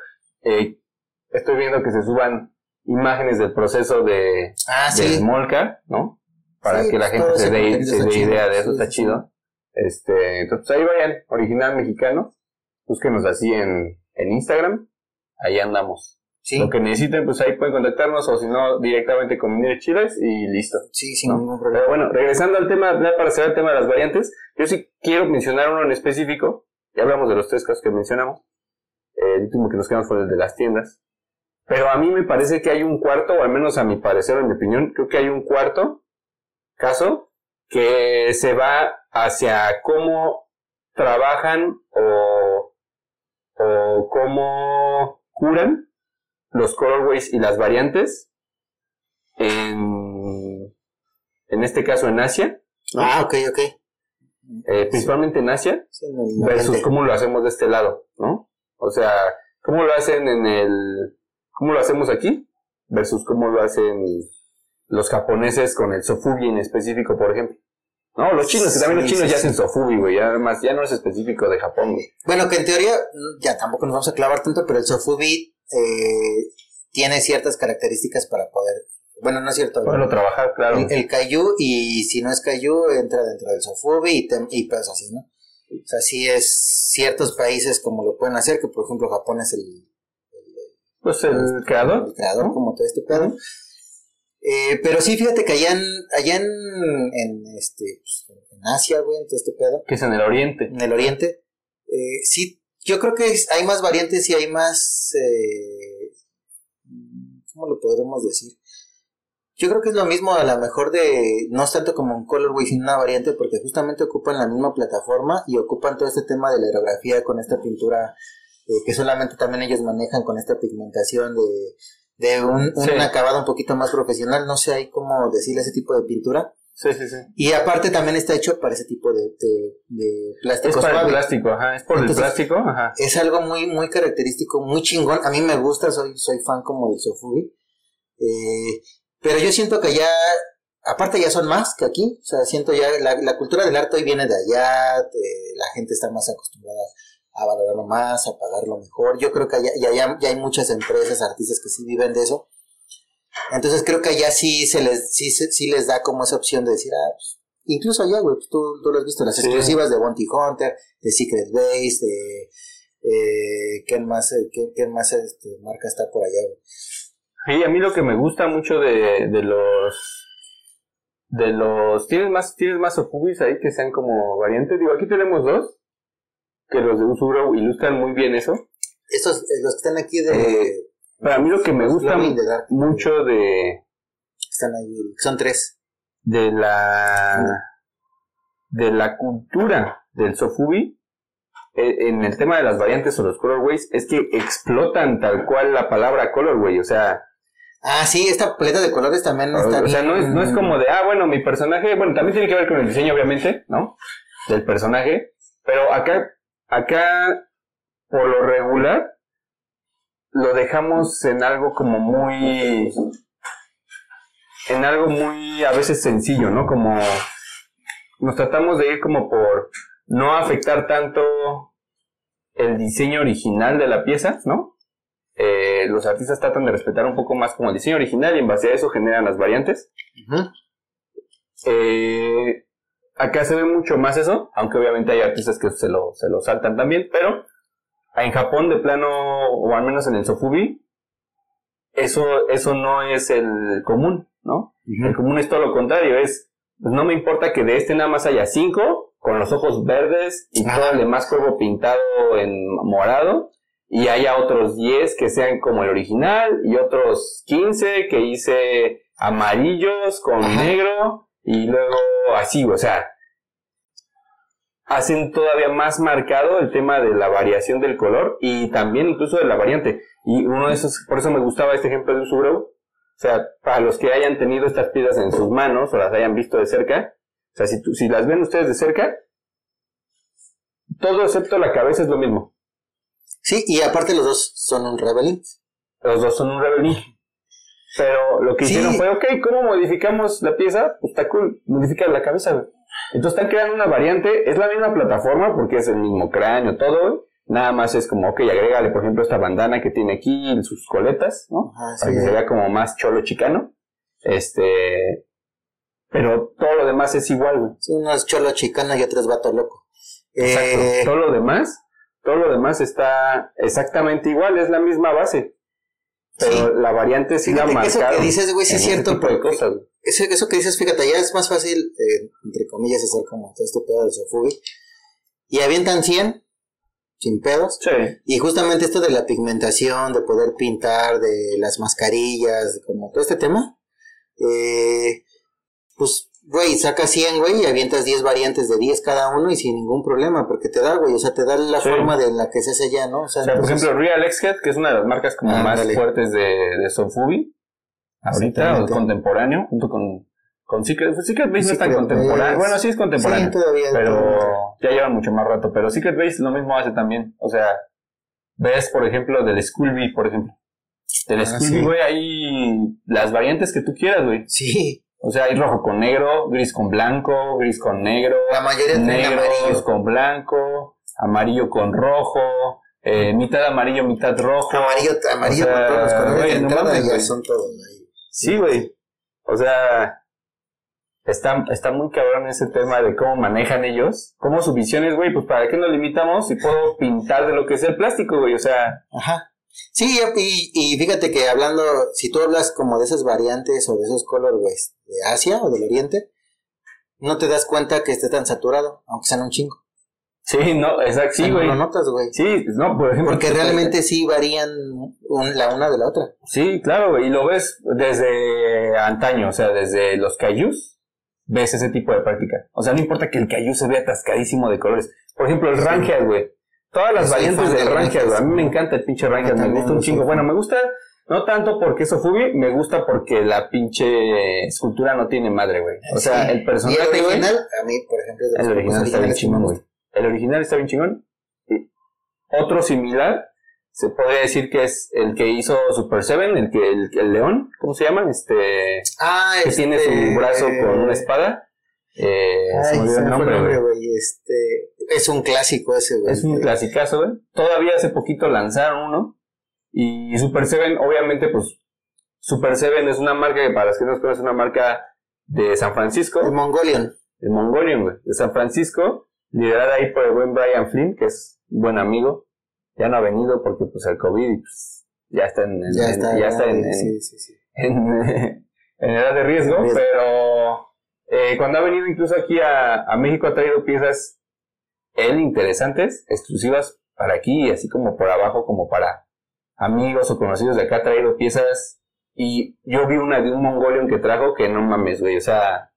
estoy viendo que se suban imágenes del proceso de, ah, de Molca, ¿no? Para que la pues, gente se dé, se idea de eso, está chido. Este, entonces ahí vayan, original mexicano, búsquenos así en, en Instagram, ahí andamos. Lo que necesiten, pues ahí pueden contactarnos o si no, directamente con Minere Chiles y listo. Sí, sin ningún problema. Pero bueno, regresando al tema, para cerrar el tema de las variantes, yo sí quiero mencionar uno en específico. Ya hablamos de los tres casos que mencionamos. el último que nos quedamos fue el de las tiendas. Pero a mí me parece que hay un cuarto, o al menos a mi parecer, en mi opinión, creo que hay un cuarto caso que se va hacia cómo trabajan o, o cómo curan los colorways y las variantes en, en este caso en Asia. Ah, ok, ok. Eh, principalmente en Asia, versus cómo lo hacemos de este lado, ¿no? O sea, cómo lo hacen en el, cómo lo hacemos aquí, versus cómo lo hacen los japoneses con el sofugi en específico, por ejemplo. No, los chinos, que también los chinos ya hacen sofugi, güey, además ya no es específico de Japón, güey. Bueno, que en teoría, ya tampoco nos vamos a clavar tanto, pero el sofugi eh, tiene ciertas características para poder, bueno, no es cierto. Poderlo trabajar, claro. El, el y si no es Kayu, entra dentro del Sofubi y, y pues así, ¿no? O sea, sí es ciertos países como lo pueden hacer, que por ejemplo Japón es el... pues el, creador. El creador, como todo este pedo. Eh, pero sí, fíjate que allá en, allá en, en este, pues, en Asia, güey, en todo este pedo. Que es en el oriente. En el oriente. Eh, sí yo creo que hay más variantes y hay más... Eh, ¿Cómo lo podremos decir? Yo creo que es lo mismo a lo mejor de, no es tanto como un colorway, sino una variante, porque justamente ocupan la misma plataforma y ocupan todo este tema de la aerografía con esta pintura eh, que solamente también ellos manejan con esta pigmentación de, de un, un acabado un poquito más profesional. No sé ahí cómo decirle ese tipo de pintura. Sí, sí, sí. Y aparte también está hecho para ese tipo de, de, plásticos. Es para el plástico, ajá. Es por el plástico, ajá. Es algo muy, muy característico, muy chingón. A mí me gusta, soy, soy fan como del Sofugi. Eh, pero yo siento que ya, aparte ya son más que aquí. O sea, siento ya, la, la cultura del arte hoy viene de allá. la gente está más acostumbrada a valorarlo más, a pagarlo mejor. Yo creo que ya, ya, ya hay muchas empresas, artistas que sí viven de eso. Entonces creo que allá sí se les, sí, sí les da como esa opción de decir, ah, pues, incluso allá, güey, pues, tú, tú lo has visto, las exclusivas de Bounty Hunter, de Secret Base, de eh, ¿qué más, eh, qué, más este, marca está por allá, güey? Sí, a mí lo que me gusta mucho de, de los de los tienes más tienes más ahí que sean como variantes digo aquí tenemos dos que los de Usuro ilustran muy bien eso estos eh, los que están aquí de eh, para mí lo que me gusta mucho de... Están ahí, son tres. De la... De la cultura del Sofubi, e, en el tema de las variantes o los colorways, es que explotan tal cual la palabra colorway, o sea... Ah, sí, esta paleta de colores también está O sea, no es, no es como de, ah, bueno, mi personaje, bueno, también tiene que ver con el diseño, obviamente, ¿no? Del personaje, pero acá, acá, por lo regular, lo dejamos en algo como muy en algo muy a veces sencillo, ¿no? Como nos tratamos de ir como por no afectar tanto el diseño original de la pieza, ¿no? Eh, los artistas tratan de respetar un poco más como el diseño original y en base a eso generan las variantes. Eh, acá se ve mucho más eso, aunque obviamente hay artistas que se lo, se lo saltan también, pero en Japón de plano, o al menos en el Sofubi, eso, eso no es el común, ¿no? El común es todo lo contrario, es, pues no me importa que de este nada más haya cinco, con los ojos verdes y todo el demás cuervo pintado en morado, y haya otros 10 que sean como el original, y otros 15 que hice amarillos con negro, y luego así, o sea, hacen todavía más marcado el tema de la variación del color y también incluso de la variante. Y uno de esos, por eso me gustaba este ejemplo de un Subaru. O sea, para los que hayan tenido estas piezas en sus manos o las hayan visto de cerca, o sea, si, si las ven ustedes de cerca, todo excepto la cabeza es lo mismo. Sí, y aparte los dos son un Rebelin. Los dos son un Rebelin. Pero lo que hicieron fue, ok, ¿cómo modificamos la pieza? Pues está cool, modifica la cabeza, güey. Entonces están creando una variante, es la misma plataforma porque es el mismo cráneo, todo, Nada más es como, ok, agrégale, por ejemplo, esta bandana que tiene aquí en sus coletas, ¿no? Para que se vea como más cholo chicano. Este. Pero todo lo demás es igual, güey. Sí, uno es cholo chicano y otro es vato loco. Exacto. Eh, todo lo demás, todo lo demás está exactamente igual, es la misma base. Pero la variante sí la marcado. Eso que dices, güey, sí es cierto. Pero cosas, eso, eso, que dices, fíjate, ya es más fácil, eh, entre comillas, hacer como todo este pedo del Sofubi. Y avientan 100 sin pedos. Sí. Y justamente esto de la pigmentación, de poder pintar, de las mascarillas, como todo este tema. Eh, pues, güey, sacas 100, güey, y avientas 10 variantes de 10 cada uno y sin ningún problema, porque te da, güey, o sea, te da la forma de la que se hace ya, ¿no? O sea, por ejemplo, Real X-Head, que es una de las marcas como más fuertes de, de Sofubi, ahorita, o contemporáneo, junto con, con Secret, pues Secret Base no es tan contemporáneo, bueno, sí es contemporáneo, sí, todavía, pero ya lleva mucho más rato, pero Secret Base lo mismo hace también, o sea, ves, por ejemplo, del Skullby, por ejemplo, del ah, Skullby, güey, hay las variantes que tú quieras, güey. Sí. O sea, hay rojo con negro, gris con blanco, gris con negro, la mayoría negro con blanco, amarillo con rojo, eh, mitad amarillo, mitad rojo. Amarillo, amarillo con todos los colores no ya son todos ahí. Sí, güey. O sea, está, está muy cabrón ese tema de cómo manejan ellos. Cómo su visión es, güey, pues para qué nos limitamos si puedo pintar de lo que es el plástico, güey. O sea. Ajá. Sí, y, y, fíjate que hablando, si tú hablas como de esas variantes o de esos colores, de Asia o del Oriente, no te das cuenta que esté tan saturado, aunque sean un chingo. Sí, no, exacto, sí, güey. No lo notas, güey. Sí, no, por ejemplo. Porque realmente sí varían la una de la otra. Sí, claro, güey, y lo ves desde antaño, o sea, desde los cayús, ves ese tipo de práctica. O sea, no importa que el cayú se vea atascadísimo de colores. Por ejemplo, el Ranger, güey. Todas las variantes del güey. A mí me encanta el pinche Ranger, me gusta un chingo. Bueno, me gusta no tanto porque eso Fubi, me gusta porque la pinche escultura no tiene madre, güey. O sea, el personaje, ¿Y el original, a mí, por ejemplo, es de El original está bien chingón, güey. El original está bien chingón. Y otro similar, se podría decir que es el que hizo Super Seven, el que el, león, ¿cómo se llama? Este ah, que tiene su este, brazo con una espada. Eh, se me olvidó el nombre, güey. Este, es un clásico ese, güey. Es un clasicazo, güey. Todavía hace poquito lanzaron uno. Y Super Seven, obviamente, pues Super Seven es una marca que para los que no conocen, es una marca de San Francisco. El Mongolian. El Mongolian, güey. De San Francisco liderada ahí por el buen Brian Flynn, que es un buen amigo. Ya no ha venido porque pues el COVID pues, ya está en, ya está, ya está en, en, edad de riesgo, pero eh, cuando ha venido incluso aquí a, a, México ha traído piezas él interesantes, exclusivas para aquí, así como por abajo, como para amigos o conocidos de acá, ha traído piezas y yo vi una de un Mongolian que trajo que no mames, güey, o sea,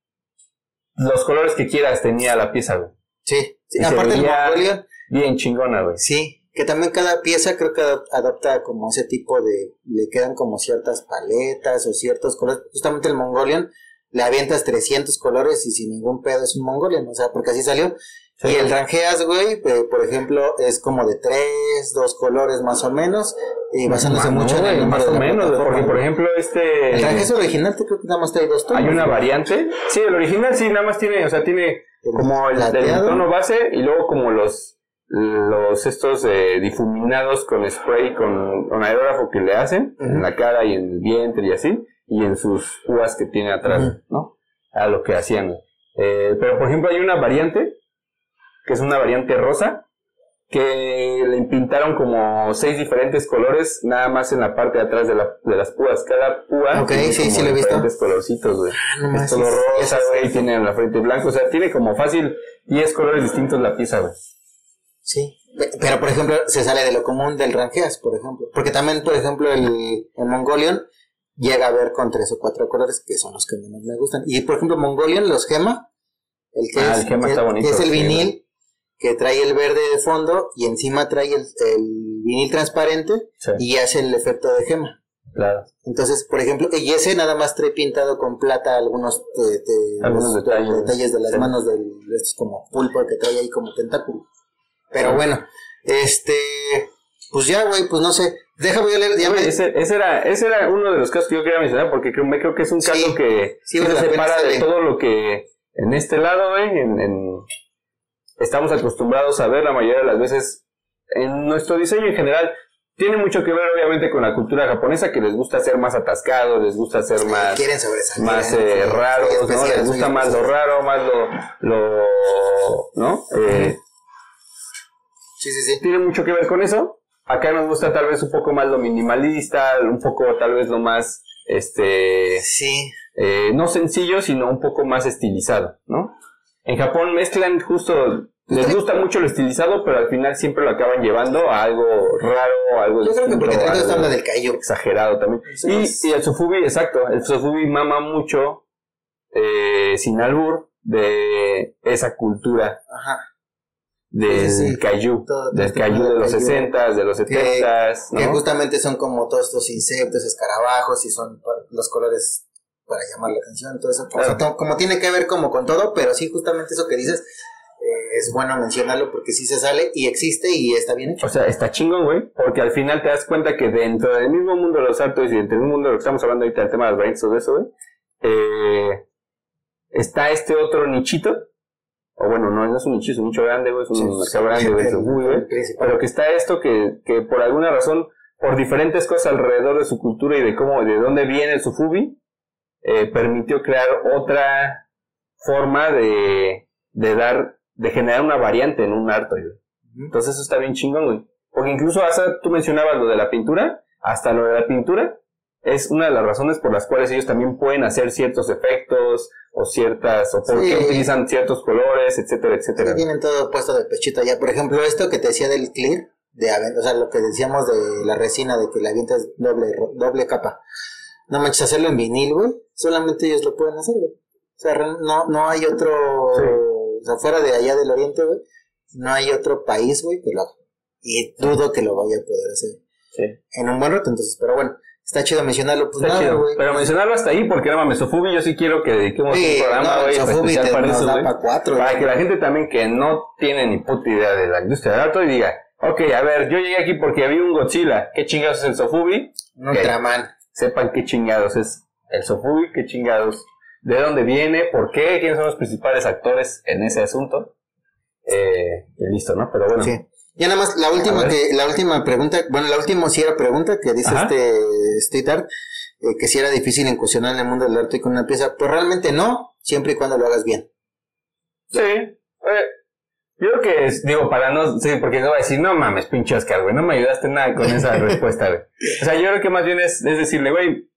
los colores que quieras tenía la pieza, güey. Sí, aparte del Mongolia. Bien chingona, güey. Sí, que también cada pieza creo que adapta como ese tipo de. Le quedan como ciertas paletas o ciertos colores. Justamente el Mongolian le avientas 300 colores y sin ningún pedo es un Mongolian, o sea, porque así salió. Y el Rangeas, güey, eh, por ejemplo, es como de tres, dos colores más o menos, y basándose mucho en el Más o menos, porque por ejemplo, este. El Rangeas original, te creo que nada más trae dos tonos. Hay una variante. Sí, el original sí, nada más tiene, o sea, tiene como el, tono base y luego como los los estos eh, difuminados con spray con, con, aerógrafo que le hacen en la cara y en el vientre y así y en sus uvas que tiene atrás, ¿no? A lo que hacían. Eh, pero por ejemplo hay una variante, que es una variante rosa, que le pintaron como seis diferentes colores, nada más en la parte de atrás de, la, de las púas. Cada púa Ok, tiene sí, como sí lo he visto. diferentes colorcitos, güey. Ah, no Es sí, rosa, güey, tiene en la frente blanco, o sea, tiene como fácil 10 colores distintos la pieza, güey. Sí. Pe- Pero, por ejemplo, se sale de lo común del Rangeas, por ejemplo. Porque también, por ejemplo, el, el Mongolian llega a ver con tres o cuatro colores que son los que menos me gustan. Y, por ejemplo, Mongolian, los gema, el que, Ah, es, el gema que- está bonito, que es el sí, vinil, que trae el verde de fondo y encima trae el, el vinil transparente Sí, y hace el efecto de gema. claro. Entonces, por ejemplo, y ese nada más trae pintado con plata algunos, eh, de- Algunos los- detalles. detalles de las Sí. manos del, de estos como pulpo que trae ahí como tentáculo. Pero bueno, este, pues ya, güey, pues no sé. Déjame leer, ya me- ese, ese era, ese era uno de los casos que yo quería mencionar porque creo, me creo que es un Sí, caso que sí, se separa de todo lo que en este lado, güey, en, en- estamos acostumbrados a ver la mayoría de las veces en nuestro diseño en general. Tiene mucho que ver, obviamente, con la cultura japonesa, que les gusta ser más atascados, les gusta ser más, quieren sobresalir. más ¿eh? raros, ¿no? Les gusta más lo raro, más lo, lo ¿no? Eh, Sí, sí, sí. tiene mucho que ver con eso. Acá nos gusta tal vez un poco más lo minimalista, un poco tal vez lo más, este, Sí, eh, no sencillo, sino un poco más estilizado, ¿no? En Japón mezclan justo, les gusta mucho lo estilizado, pero al final siempre lo acaban llevando a algo raro, algo yo creo que porque también habla del exagerado también. Y, y el Sofubi, exacto, el Sofubi mama mucho, eh, sin albur, de esa cultura Ajá. del Sí, todo del pedo de los kaiju. 60s, de los 70s, Que ¿no? justamente son como todos estos insectos, escarabajos y son los colores para llamar la atención, todo eso. O sea, como tiene que ver como con todo, pero sí, justamente eso que dices, eh, es bueno mencionarlo porque sí se sale y existe y está bien hecho. O sea, está chingón, güey, porque al final te das cuenta que dentro del mismo mundo de los artos y dentro del mundo de lo que estamos hablando ahorita, el tema de las variantes, todo eso, güey, eh, está este otro nichito, o bueno, no, no es un nicho, es un nicho grande, güey, es un Sí, mercado grande, güey, es muy, güey, pero que está esto que, que por alguna razón, por diferentes cosas alrededor de su cultura y de cómo, de dónde viene el Sufubi, eh, permitió crear otra forma de, de dar, de generar una variante en un arte, güey. Entonces eso está bien chingón, güey. Porque incluso hasta tú mencionabas lo de la pintura, hasta lo de la pintura es una de las razones por las cuales ellos también pueden hacer ciertos efectos o ciertas, o por Sí. qué utilizan ciertos colores, etcétera, etcétera. Sí, tienen todo puesto de pechito ya. Por ejemplo, esto que te decía del clear, de o sea, lo que decíamos de la resina, de que la avientas doble, doble capa. No manches, hacerlo en vinil, güey. Solamente ellos lo pueden hacer, güey. O sea, no, no hay otro, Sí. o sea, fuera de allá del oriente, güey. No hay otro país, güey, que lo haga. Y dudo que lo vaya a poder hacer Sí. en un buen rato, entonces, pero bueno. Está chido mencionarlo, pues Está nada, chido. Pero mencionarlo hasta ahí, porque no mames, Sofubi, yo sí quiero que dediquemos Sí, un programa, no, güey, te- para eso, cuatro, Para que la gente también que no tiene ni puta idea de la industria del arte diga, ok, a ver, yo llegué aquí porque vi un Godzilla, ¿qué chingados es el Sofubi? Un Ultraman. Sepan qué chingados es el Sofubi, qué chingados, de dónde viene, por qué, quiénes son los principales actores en ese asunto. Eh, y listo, ¿no? Pero bueno, Sí. Ya nada más, la última que, la última pregunta, bueno, la última sí era pregunta que dice Ajá. este Street Art, eh, que si era difícil incursionar en el mundo del arte con una pieza, pues realmente no, siempre y cuando lo hagas bien. sí. eh, yo creo que es, digo, para no, sí, porque no va a decir, no mames, pinche Oscar, güey, no me ayudaste nada con esa respuesta, güey. O sea, yo creo que más bien es, es decirle, güey,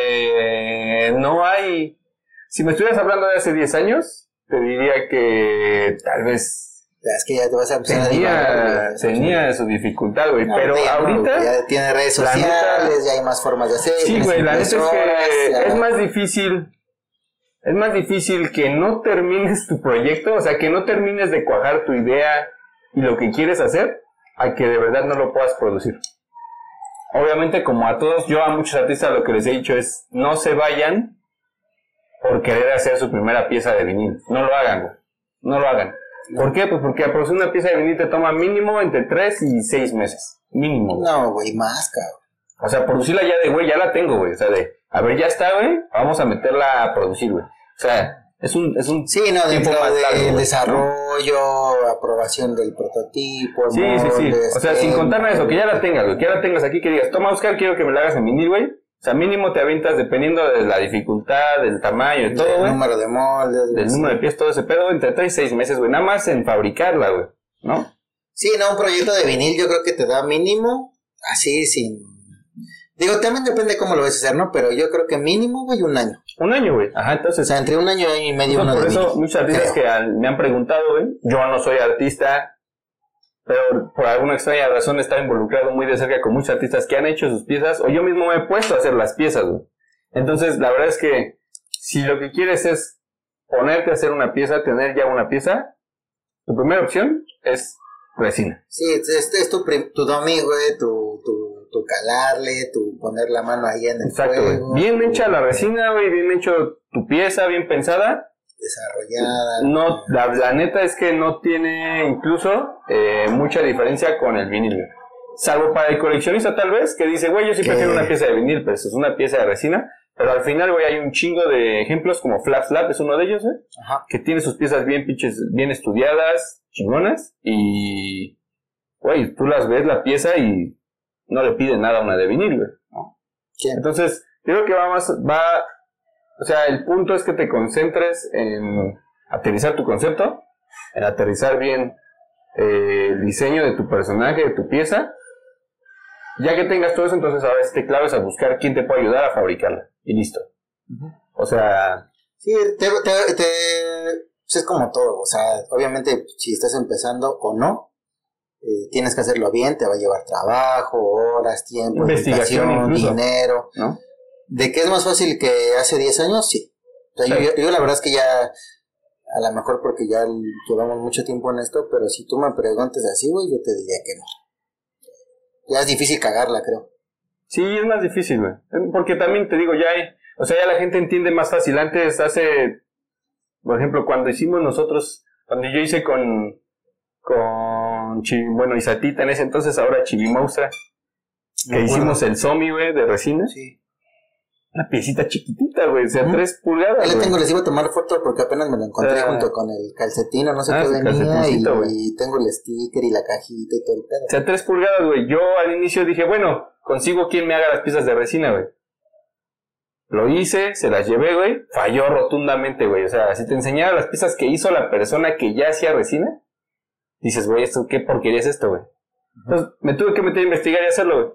eh, no hay, si me estuvieras hablando de hace 10 años, te diría que tal vez es que ya te vas a empezar a divagar, tenía, tenía su dificultad, güey, No, pero no, ahorita... ya tiene redes neta- sociales, ya hay más formas de hacer. Sí, güey, la neta es que ya- es más difícil. Es más difícil que no termines tu proyecto, o sea, que no termines de cuajar tu idea y lo que quieres hacer, a que de verdad no lo puedas producir. Obviamente, como a todos, yo a muchos artistas lo que les he dicho es, no se vayan por querer hacer su primera pieza de vinil. No lo hagan, güey. No lo hagan. ¿Por qué? Pues porque producir una pieza de vinil te toma mínimo entre 3 y 6 meses. Mínimo. No, güey, más, cabrón. O sea, producirla ya de, güey, ya la tengo, güey. O sea, de, a ver, ya está, güey, vamos a meterla a producir, güey. O sea, es un, es un... Sí, no, Tiempo más largo, del güey, desarrollo, aprobación del prototipo, Sí, sí, sí. moldes, O sea, sin tiempo. contar nada de eso, que ya la tengas, güey. Que ya la tengas aquí, que digas, toma, Oscar, quiero que me la hagas en vinil, güey. O sea, mínimo te avientas dependiendo de la dificultad, del tamaño, de todo, El güey. número de moldes. Del güey, número de pies, todo ese pedo, entre 3 y 6 meses, güey. Nada más en fabricarla, güey. ¿No? Sí, no, un proyecto de vinil yo creo que te da mínimo, así sin... Digo, también depende cómo lo vas a hacer, ¿no? Pero yo creo que mínimo, güey, un año. Un año, güey. Ajá, O entonces. sea, entre un año y medio uno por de eso, muchos artistas creo. que han- me han preguntado, güey. Yo no soy artista, pero por alguna extraña razón está involucrado muy de cerca con muchos artistas que han hecho sus piezas, o yo mismo me he puesto a hacer las piezas, güey. Entonces, la verdad es que si lo que quieres es ponerte a hacer una pieza, tener ya una pieza, tu primera opción es resina. Sí, es, es- tu, tu domi, güey, tu, tu, calarle, tu poner la mano ahí en el Exacto, fuego. Bien tu- hecha la resina, güey, bien hecho tu pieza, bien pensada. Desarrollada. No, la, la neta es que no tiene incluso eh, mucha diferencia con el vinil. güey. Salvo para el coleccionista tal vez, que dice, güey, yo sí ¿Qué? prefiero una pieza de vinil, pero eso es una pieza de resina. Pero al final, güey, hay un chingo de ejemplos, como Flap Flap es uno de ellos, güey, Ajá. que tiene sus piezas bien pinches, bien estudiadas, chingonas, y, güey, tú las ves la pieza y no le pide nada a una de vinil, güey. ¿no? Sí. Entonces, yo creo que va más, va, o sea, el punto es que te concentres en aterrizar tu concepto, en aterrizar bien eh, el diseño de tu personaje, de tu pieza. Ya que tengas todo eso, entonces ahora sí te claves a buscar quién te puede ayudar a fabricarla. Y listo. O sea, Sí, te, te, te- pues es como todo, o sea, obviamente si estás empezando o no, eh, tienes que hacerlo bien, te va a llevar trabajo, horas, tiempo, Investigación dinero. ¿no? ¿De qué es más fácil que hace 10 años? Sí. O sea, Sí. Yo, yo la verdad es que ya, a lo mejor porque ya llevamos mucho tiempo en esto, pero si tú me preguntas así, güey, yo te diría que no. Ya es difícil cagarla, creo. Sí, es más difícil, güey. Porque también te digo, ya hay, o sea, ya la gente entiende más fácil. Antes, hace, por ejemplo, cuando hicimos nosotros, cuando yo hice con, con, bueno, Isatita en ese entonces, ahora Chivimausa, que hicimos el Zombie, güey, de resina. Sí. Una piecita chiquitita, güey, o sea, tres pulgadas. Ahí le tengo, les iba a tomar foto porque apenas me lo encontré Ah. junto con el calcetín o no sé Ah, qué venía y, y tengo el sticker y la cajita y todo el pedo. O sea, tres pulgadas, güey. Yo al inicio dije, bueno, consigo quien me haga las piezas de resina, güey. Lo hice, se las llevé, güey. Falló rotundamente, güey. O sea, si te enseñara las piezas que hizo la persona que ya hacía resina, dices, güey, esto, ¿qué porquería es esto, güey? Entonces, me tuve que meter a investigar y hacerlo, güey.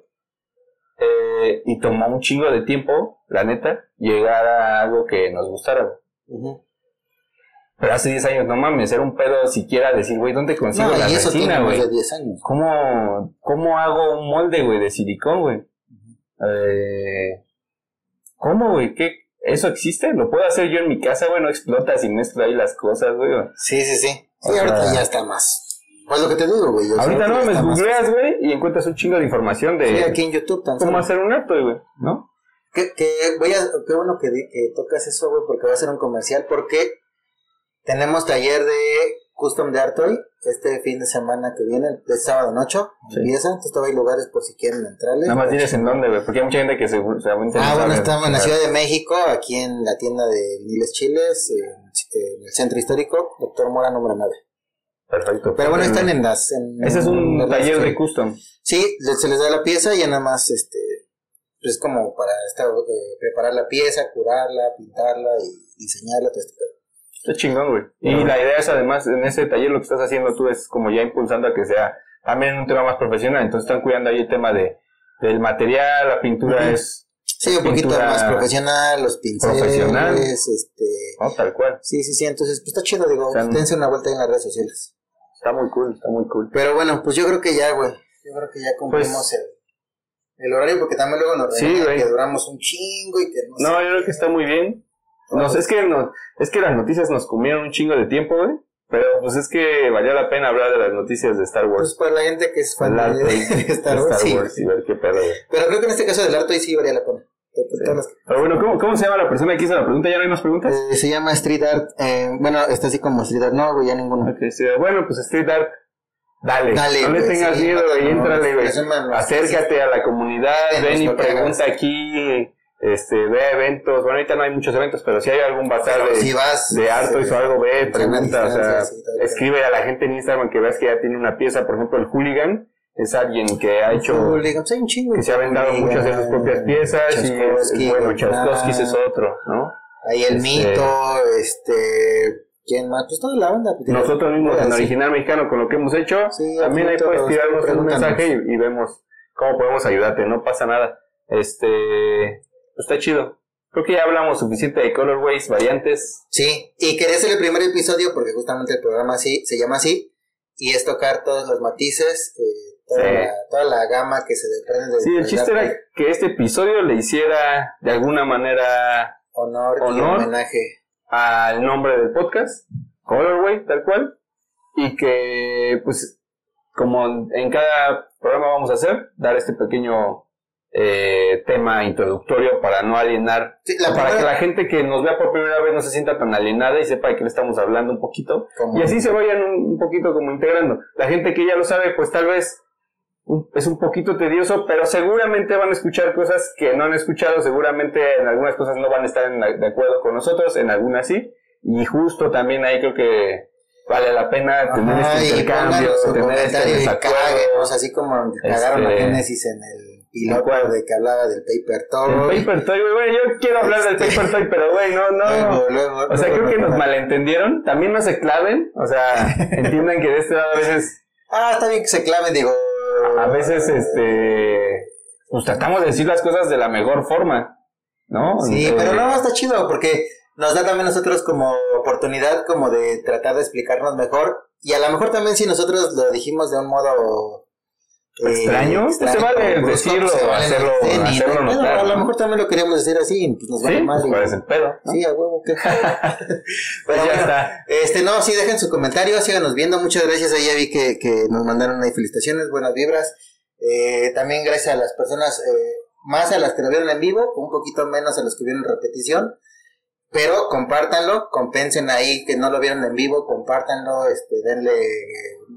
Eh, y tomó un chingo de tiempo, la neta, llegar a algo que nos gustara, güey. Pero hace 10 años, no mames, era un pedo siquiera decir, güey, ¿dónde consigo No, la y eso resina, güey? de 10 años. ¿Cómo, ¿Cómo hago un molde, güey, de silicón, güey? Eh, ¿Cómo, güey? ¿Qué? ¿Eso existe? ¿Lo puedo hacer yo en mi casa, güey? ¿No explotas y mezclo ahí las cosas, güey? Sí, sí, sí. O Sí, ahorita sea- ya está más. Pues lo que te digo, güey. Ahorita no, me googleas, güey, y encuentras un chingo de información de Sí, aquí en YouTube tan cómo hacer un acto, güey, ¿no? Que, que voy a, qué bueno que, tocas eso, güey, porque va a ser un comercial, porque tenemos taller de Custom de Artoy este fin de semana que viene, de sábado en 8, Sí. empieza, entonces todavía hay lugares por si quieren entrarle. Nada más diles en dónde, güey, porque hay mucha gente que se, seguramente no Ah, bueno, estamos en la Ciudad de México, aquí en la tienda de viniles chiles, en, en el centro histórico, Doctor Mora número 9. Perfecto. Pero bueno, están en las... En, Ese es un las taller de custom. Sí, se les da la pieza y ya nada más, este, pues como para esta, eh, preparar la pieza, curarla, pintarla y diseñarla, todo este. Está chingón, güey. Y la idea es además, en ese taller lo que estás haciendo tú es como ya impulsando a que sea también un tema más profesional. Entonces están cuidando ahí el tema de del material, la pintura Ujú. es Sí, un poquito más profesional, los pinceles, profesional. este... ¿no? tal cual. Sí, sí, sí, entonces pues está chido, digo, O sea, dense una vuelta en las redes sociales. Está muy cool, está muy cool. Pero bueno, pues yo creo que ya, güey, yo creo que ya cumplimos Pues- el, el horario porque también luego nos Sí, que duramos un chingo y que no, yo creo que está muy bien. No, es que no, es que las noticias nos comieron un chingo de tiempo, güey. Pero pues es que valía la pena hablar de las noticias de Star Pues Wars. para la gente que es fan de, arte de Star Wars, sí. y ver qué pedo, güey. Pero creo que en este caso del arte sí valía la pena. Las que- Pero bueno, ¿cómo, ¿cómo se llama la persona que hizo la pregunta? ¿Ya no hay más preguntas? Eh, se llama Street Art. eh, bueno, está así como Street Art. No, güey, ya ninguno. Ok, sí, bueno, pues Street Art, dale. Dale, no le tengas sí, miedo, güey, no, éntrale, güey. Acércate a la comunidad, ven y pregunta aquí, este, ve eventos. Bueno, ahorita no hay muchos eventos, pero si hay algún bazar de, si vas. de Artois sí, o algo, ve, pregunta, o sea, escribe a la gente en Instagram que veas que ya tiene una pieza, por ejemplo, el Hooligan, es alguien que ha hecho, chingo. que se ha aventado muchas de sus propias piezas y bueno, Chaskovsky es otro, ¿no? Ahí el este- mito, este. ¿Quién más? Pues toda la banda. pues, Nosotros mismos en sí. Original Mexicano con lo que hemos hecho, Sí, también ahí puedes tirarnos un mensaje y, y vemos cómo podemos ayudarte, no pasa nada. Este, pues está chido. Creo que ya hablamos suficiente de colorways, variantes. Sí, y quería hacer el primer episodio porque justamente el programa así se llama así y es tocar todos los matices, eh, toda, Sí. la, toda la gama que se desprende de Sí, el chiste era que este episodio le hiciera de alguna manera honor, y honor. homenaje. al nombre del podcast, Colorway, tal cual, y que pues como en cada programa vamos a hacer, dar este pequeño eh, tema introductorio para no alienar, Sí, para que la gente que nos vea por primera vez no se sienta tan alienada y sepa de qué le estamos hablando un poquito, y así se vayan un, un poquito como integrando. La gente que ya lo sabe, pues tal vez es un poquito tedioso, pero seguramente van a escuchar cosas que no han escuchado, seguramente en algunas cosas no van a estar en- de acuerdo con nosotros, en algunas sí, y justo también ahí creo que vale la pena tener Ajá, este intercambio, tener este y desacuerdo. cáguenos, así como cagaron a Este- Génesis en el piloto de que hablaba del Paper Toy. El Paper Toy, güey, yo quiero hablar del Paper Toy, pero güey, no, no. Luego, luego, O sea, luego, creo que nos malentendieron. También no se claven. O sea, entiendan que de este lado a veces Ah, está bien que se claven, digo. A veces este pues tratamos de decir las cosas de la mejor forma, ¿no? Sí, Eh, pero no, está chido porque nos da también nosotros como oportunidad como de tratar de explicarnos mejor y a lo mejor también si nosotros lo dijimos de un modo eh, Extraño, pues se vale brusco, decirlo, se vale hacerlo- hacerlo notar, a lo mejor también lo queríamos decir así pues nos vale Sí, más. pues cuál es el pedo. ¿no? Sí, a huevo, que. Pues Pero ya bueno, está. este, no, sí, dejen su comentario, síganos viendo. Muchas gracias. Ahí ya vi que, que nos mandaron ahí felicitaciones, buenas vibras. Eh, también gracias a las personas, eh, más a las que lo vieron en vivo, un poquito menos a los que vieron en repetición. Pero compártanlo, compensen ahí que no lo vieron en vivo, compártanlo, este, denle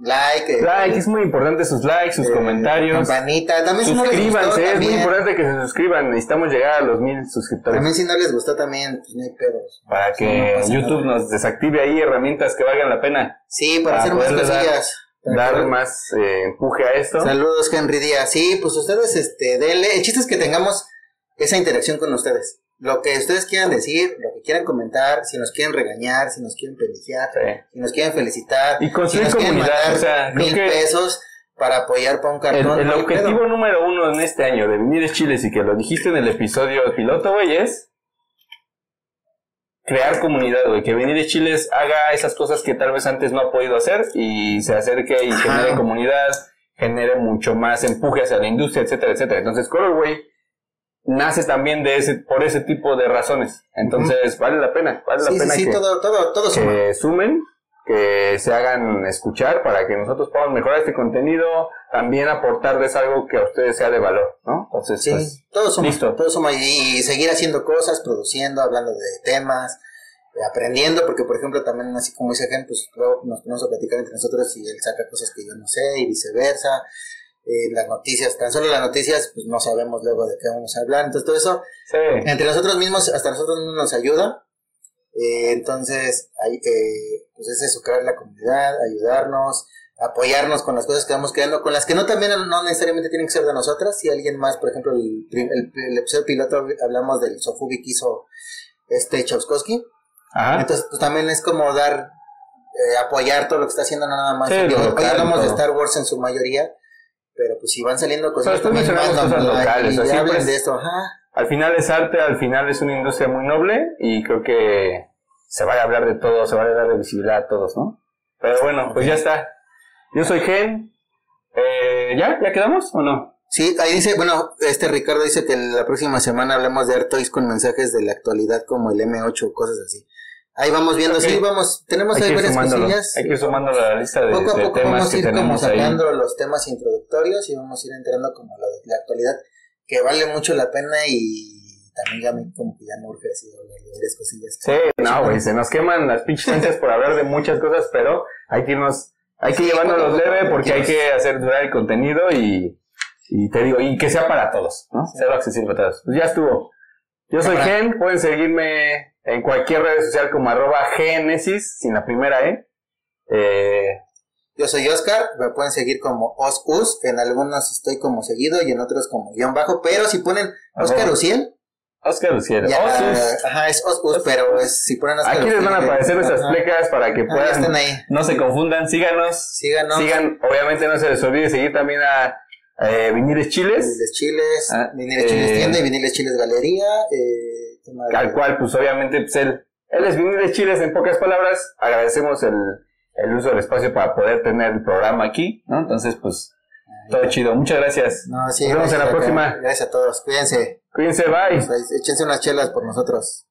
like. eh, Like, es muy importante sus likes, sus eh, comentarios. Campanita. También si no les gustó, Suscríbanse, es muy importante que se suscriban. Necesitamos llegar a los mil suscriptores. también si no les gustó también, pues no hay pedos. Para que YouTube nada. nos desactive ahí herramientas que valgan la pena. Sí, para para hacer más dar- cosillas. Dar más eh, empuje a esto. Saludos, Henry Díaz. Sí, pues ustedes, este, denle. El chiste es que tengamos esa interacción con ustedes. Lo que ustedes quieran decir, lo que quieran comentar, si nos quieren regañar, si nos quieren pendejear, Sí. si nos quieren felicitar, Y si nos quieren mandar o sea, mil pesos para apoyar para un El, cartón. el hay objetivo pedo. número uno en este año de venir es Chiles y que lo dijiste en el episodio piloto, güey, es crear comunidad, güey. Que venir de Chiles haga esas cosas que tal vez antes no ha podido hacer y se acerque y Ajá. genere comunidad, genere mucho más empuje hacia la industria, etcétera, etcétera. Entonces, Colorway nace también de ese, por ese tipo de razones. Entonces, vale la pena, vale Sí, la pena sí, que, todo, todo, todo suma. que sumen, que se hagan escuchar para que nosotros podamos mejorar este contenido, también aportarles algo que a ustedes sea de valor, ¿no? Entonces, Sí, pues, todo suma. listo. Todo suma. Y, y seguir haciendo cosas, produciendo, hablando de temas, eh, aprendiendo, porque por ejemplo también así como dice Gen, pues luego nos ponemos a platicar entre nosotros y él saca cosas que yo no sé y viceversa. Eh, las noticias, tan solo las noticias, pues no sabemos luego de qué vamos a hablar. Entonces todo eso, sí. entre nosotros mismos, hasta nosotros mismos nos ayuda. Eh, entonces, hay, eh, pues es eso, crear la comunidad, ayudarnos, apoyarnos con las cosas que vamos creando, con las que no también no necesariamente tienen que ser de nosotras. Si alguien más, por ejemplo, el, el, el episodio piloto hablamos del Sofubi que hizo este Chauskowski. Ajá. Entonces, pues también es como dar, eh, apoyar todo lo que está haciendo, no nada más. Sí, Digo, hablamos de. Star Wars en su mayoría, pero pues si van saliendo cosas, Pero también locales, de esto. Ajá. Al final es arte, al final es una industria muy noble y creo que se vale hablar de todo, se vale darle visibilidad a todos, ¿no? Pero bueno, pues ya está. Yo soy Gen. Eh, ¿Ya? ¿Ya quedamos o no? Sí, ahí dice, bueno, este Ricardo dice que la próxima semana hablemos de Toys con mensajes de la actualidad como el M8 o cosas así. Ahí vamos viendo, Ok. sí, vamos, tenemos Hay ahí varias cosillas. Hay que ir sumándolo a la lista de, poco a de poco temas vamos a ir como tenemos ahí. sacando los temas introductorios y vamos a ir entrando como la, la actualidad, que vale mucho la pena y también ya me, como que ya me urge así hablar de varias cosillas. Sí, no, güey, se nos queman las pinches por hablar de muchas cosas, pero hay que irnos, hay que Sí, llevándolos poco leve porque hay que hacer durar el contenido y, y te digo, y que sea para todos, ¿no? Sea accesible para todos. Pues ya estuvo. Yo soy. Gen, pueden seguirme en cualquier red social como arroba Genesis, sin la primera E. Eh, Yo soy Oscar, me pueden seguir como Osus, en algunos estoy como seguido y en otros como guion bajo, pero si ponen Oscar Uciel, Oscar Uciel, ya, Osus. ajá, es Osus, pero es, si ponen Oscar Aquí les van a aparecer nuestras plecas para que Ah, puedan, están ahí. no se confundan, síganos. Síganos. Sigan, obviamente no se les olvide seguir también a eh, Viniles Chiles, Viniles Chiles, Ah, Viniles Chiles eh, Tienda y Viniles Chiles Galería. Eh, tema de- al cual pues obviamente pues él, él es Viniles Chiles en pocas palabras, agradecemos el, el uso del espacio para poder tener el programa aquí, ¿no? Entonces pues todo chido, muchas gracias. No, sí, Nos vemos en la próxima. Gracias a todos, cuídense. Cuídense, bye. Pues, échense unas chelas por nosotros.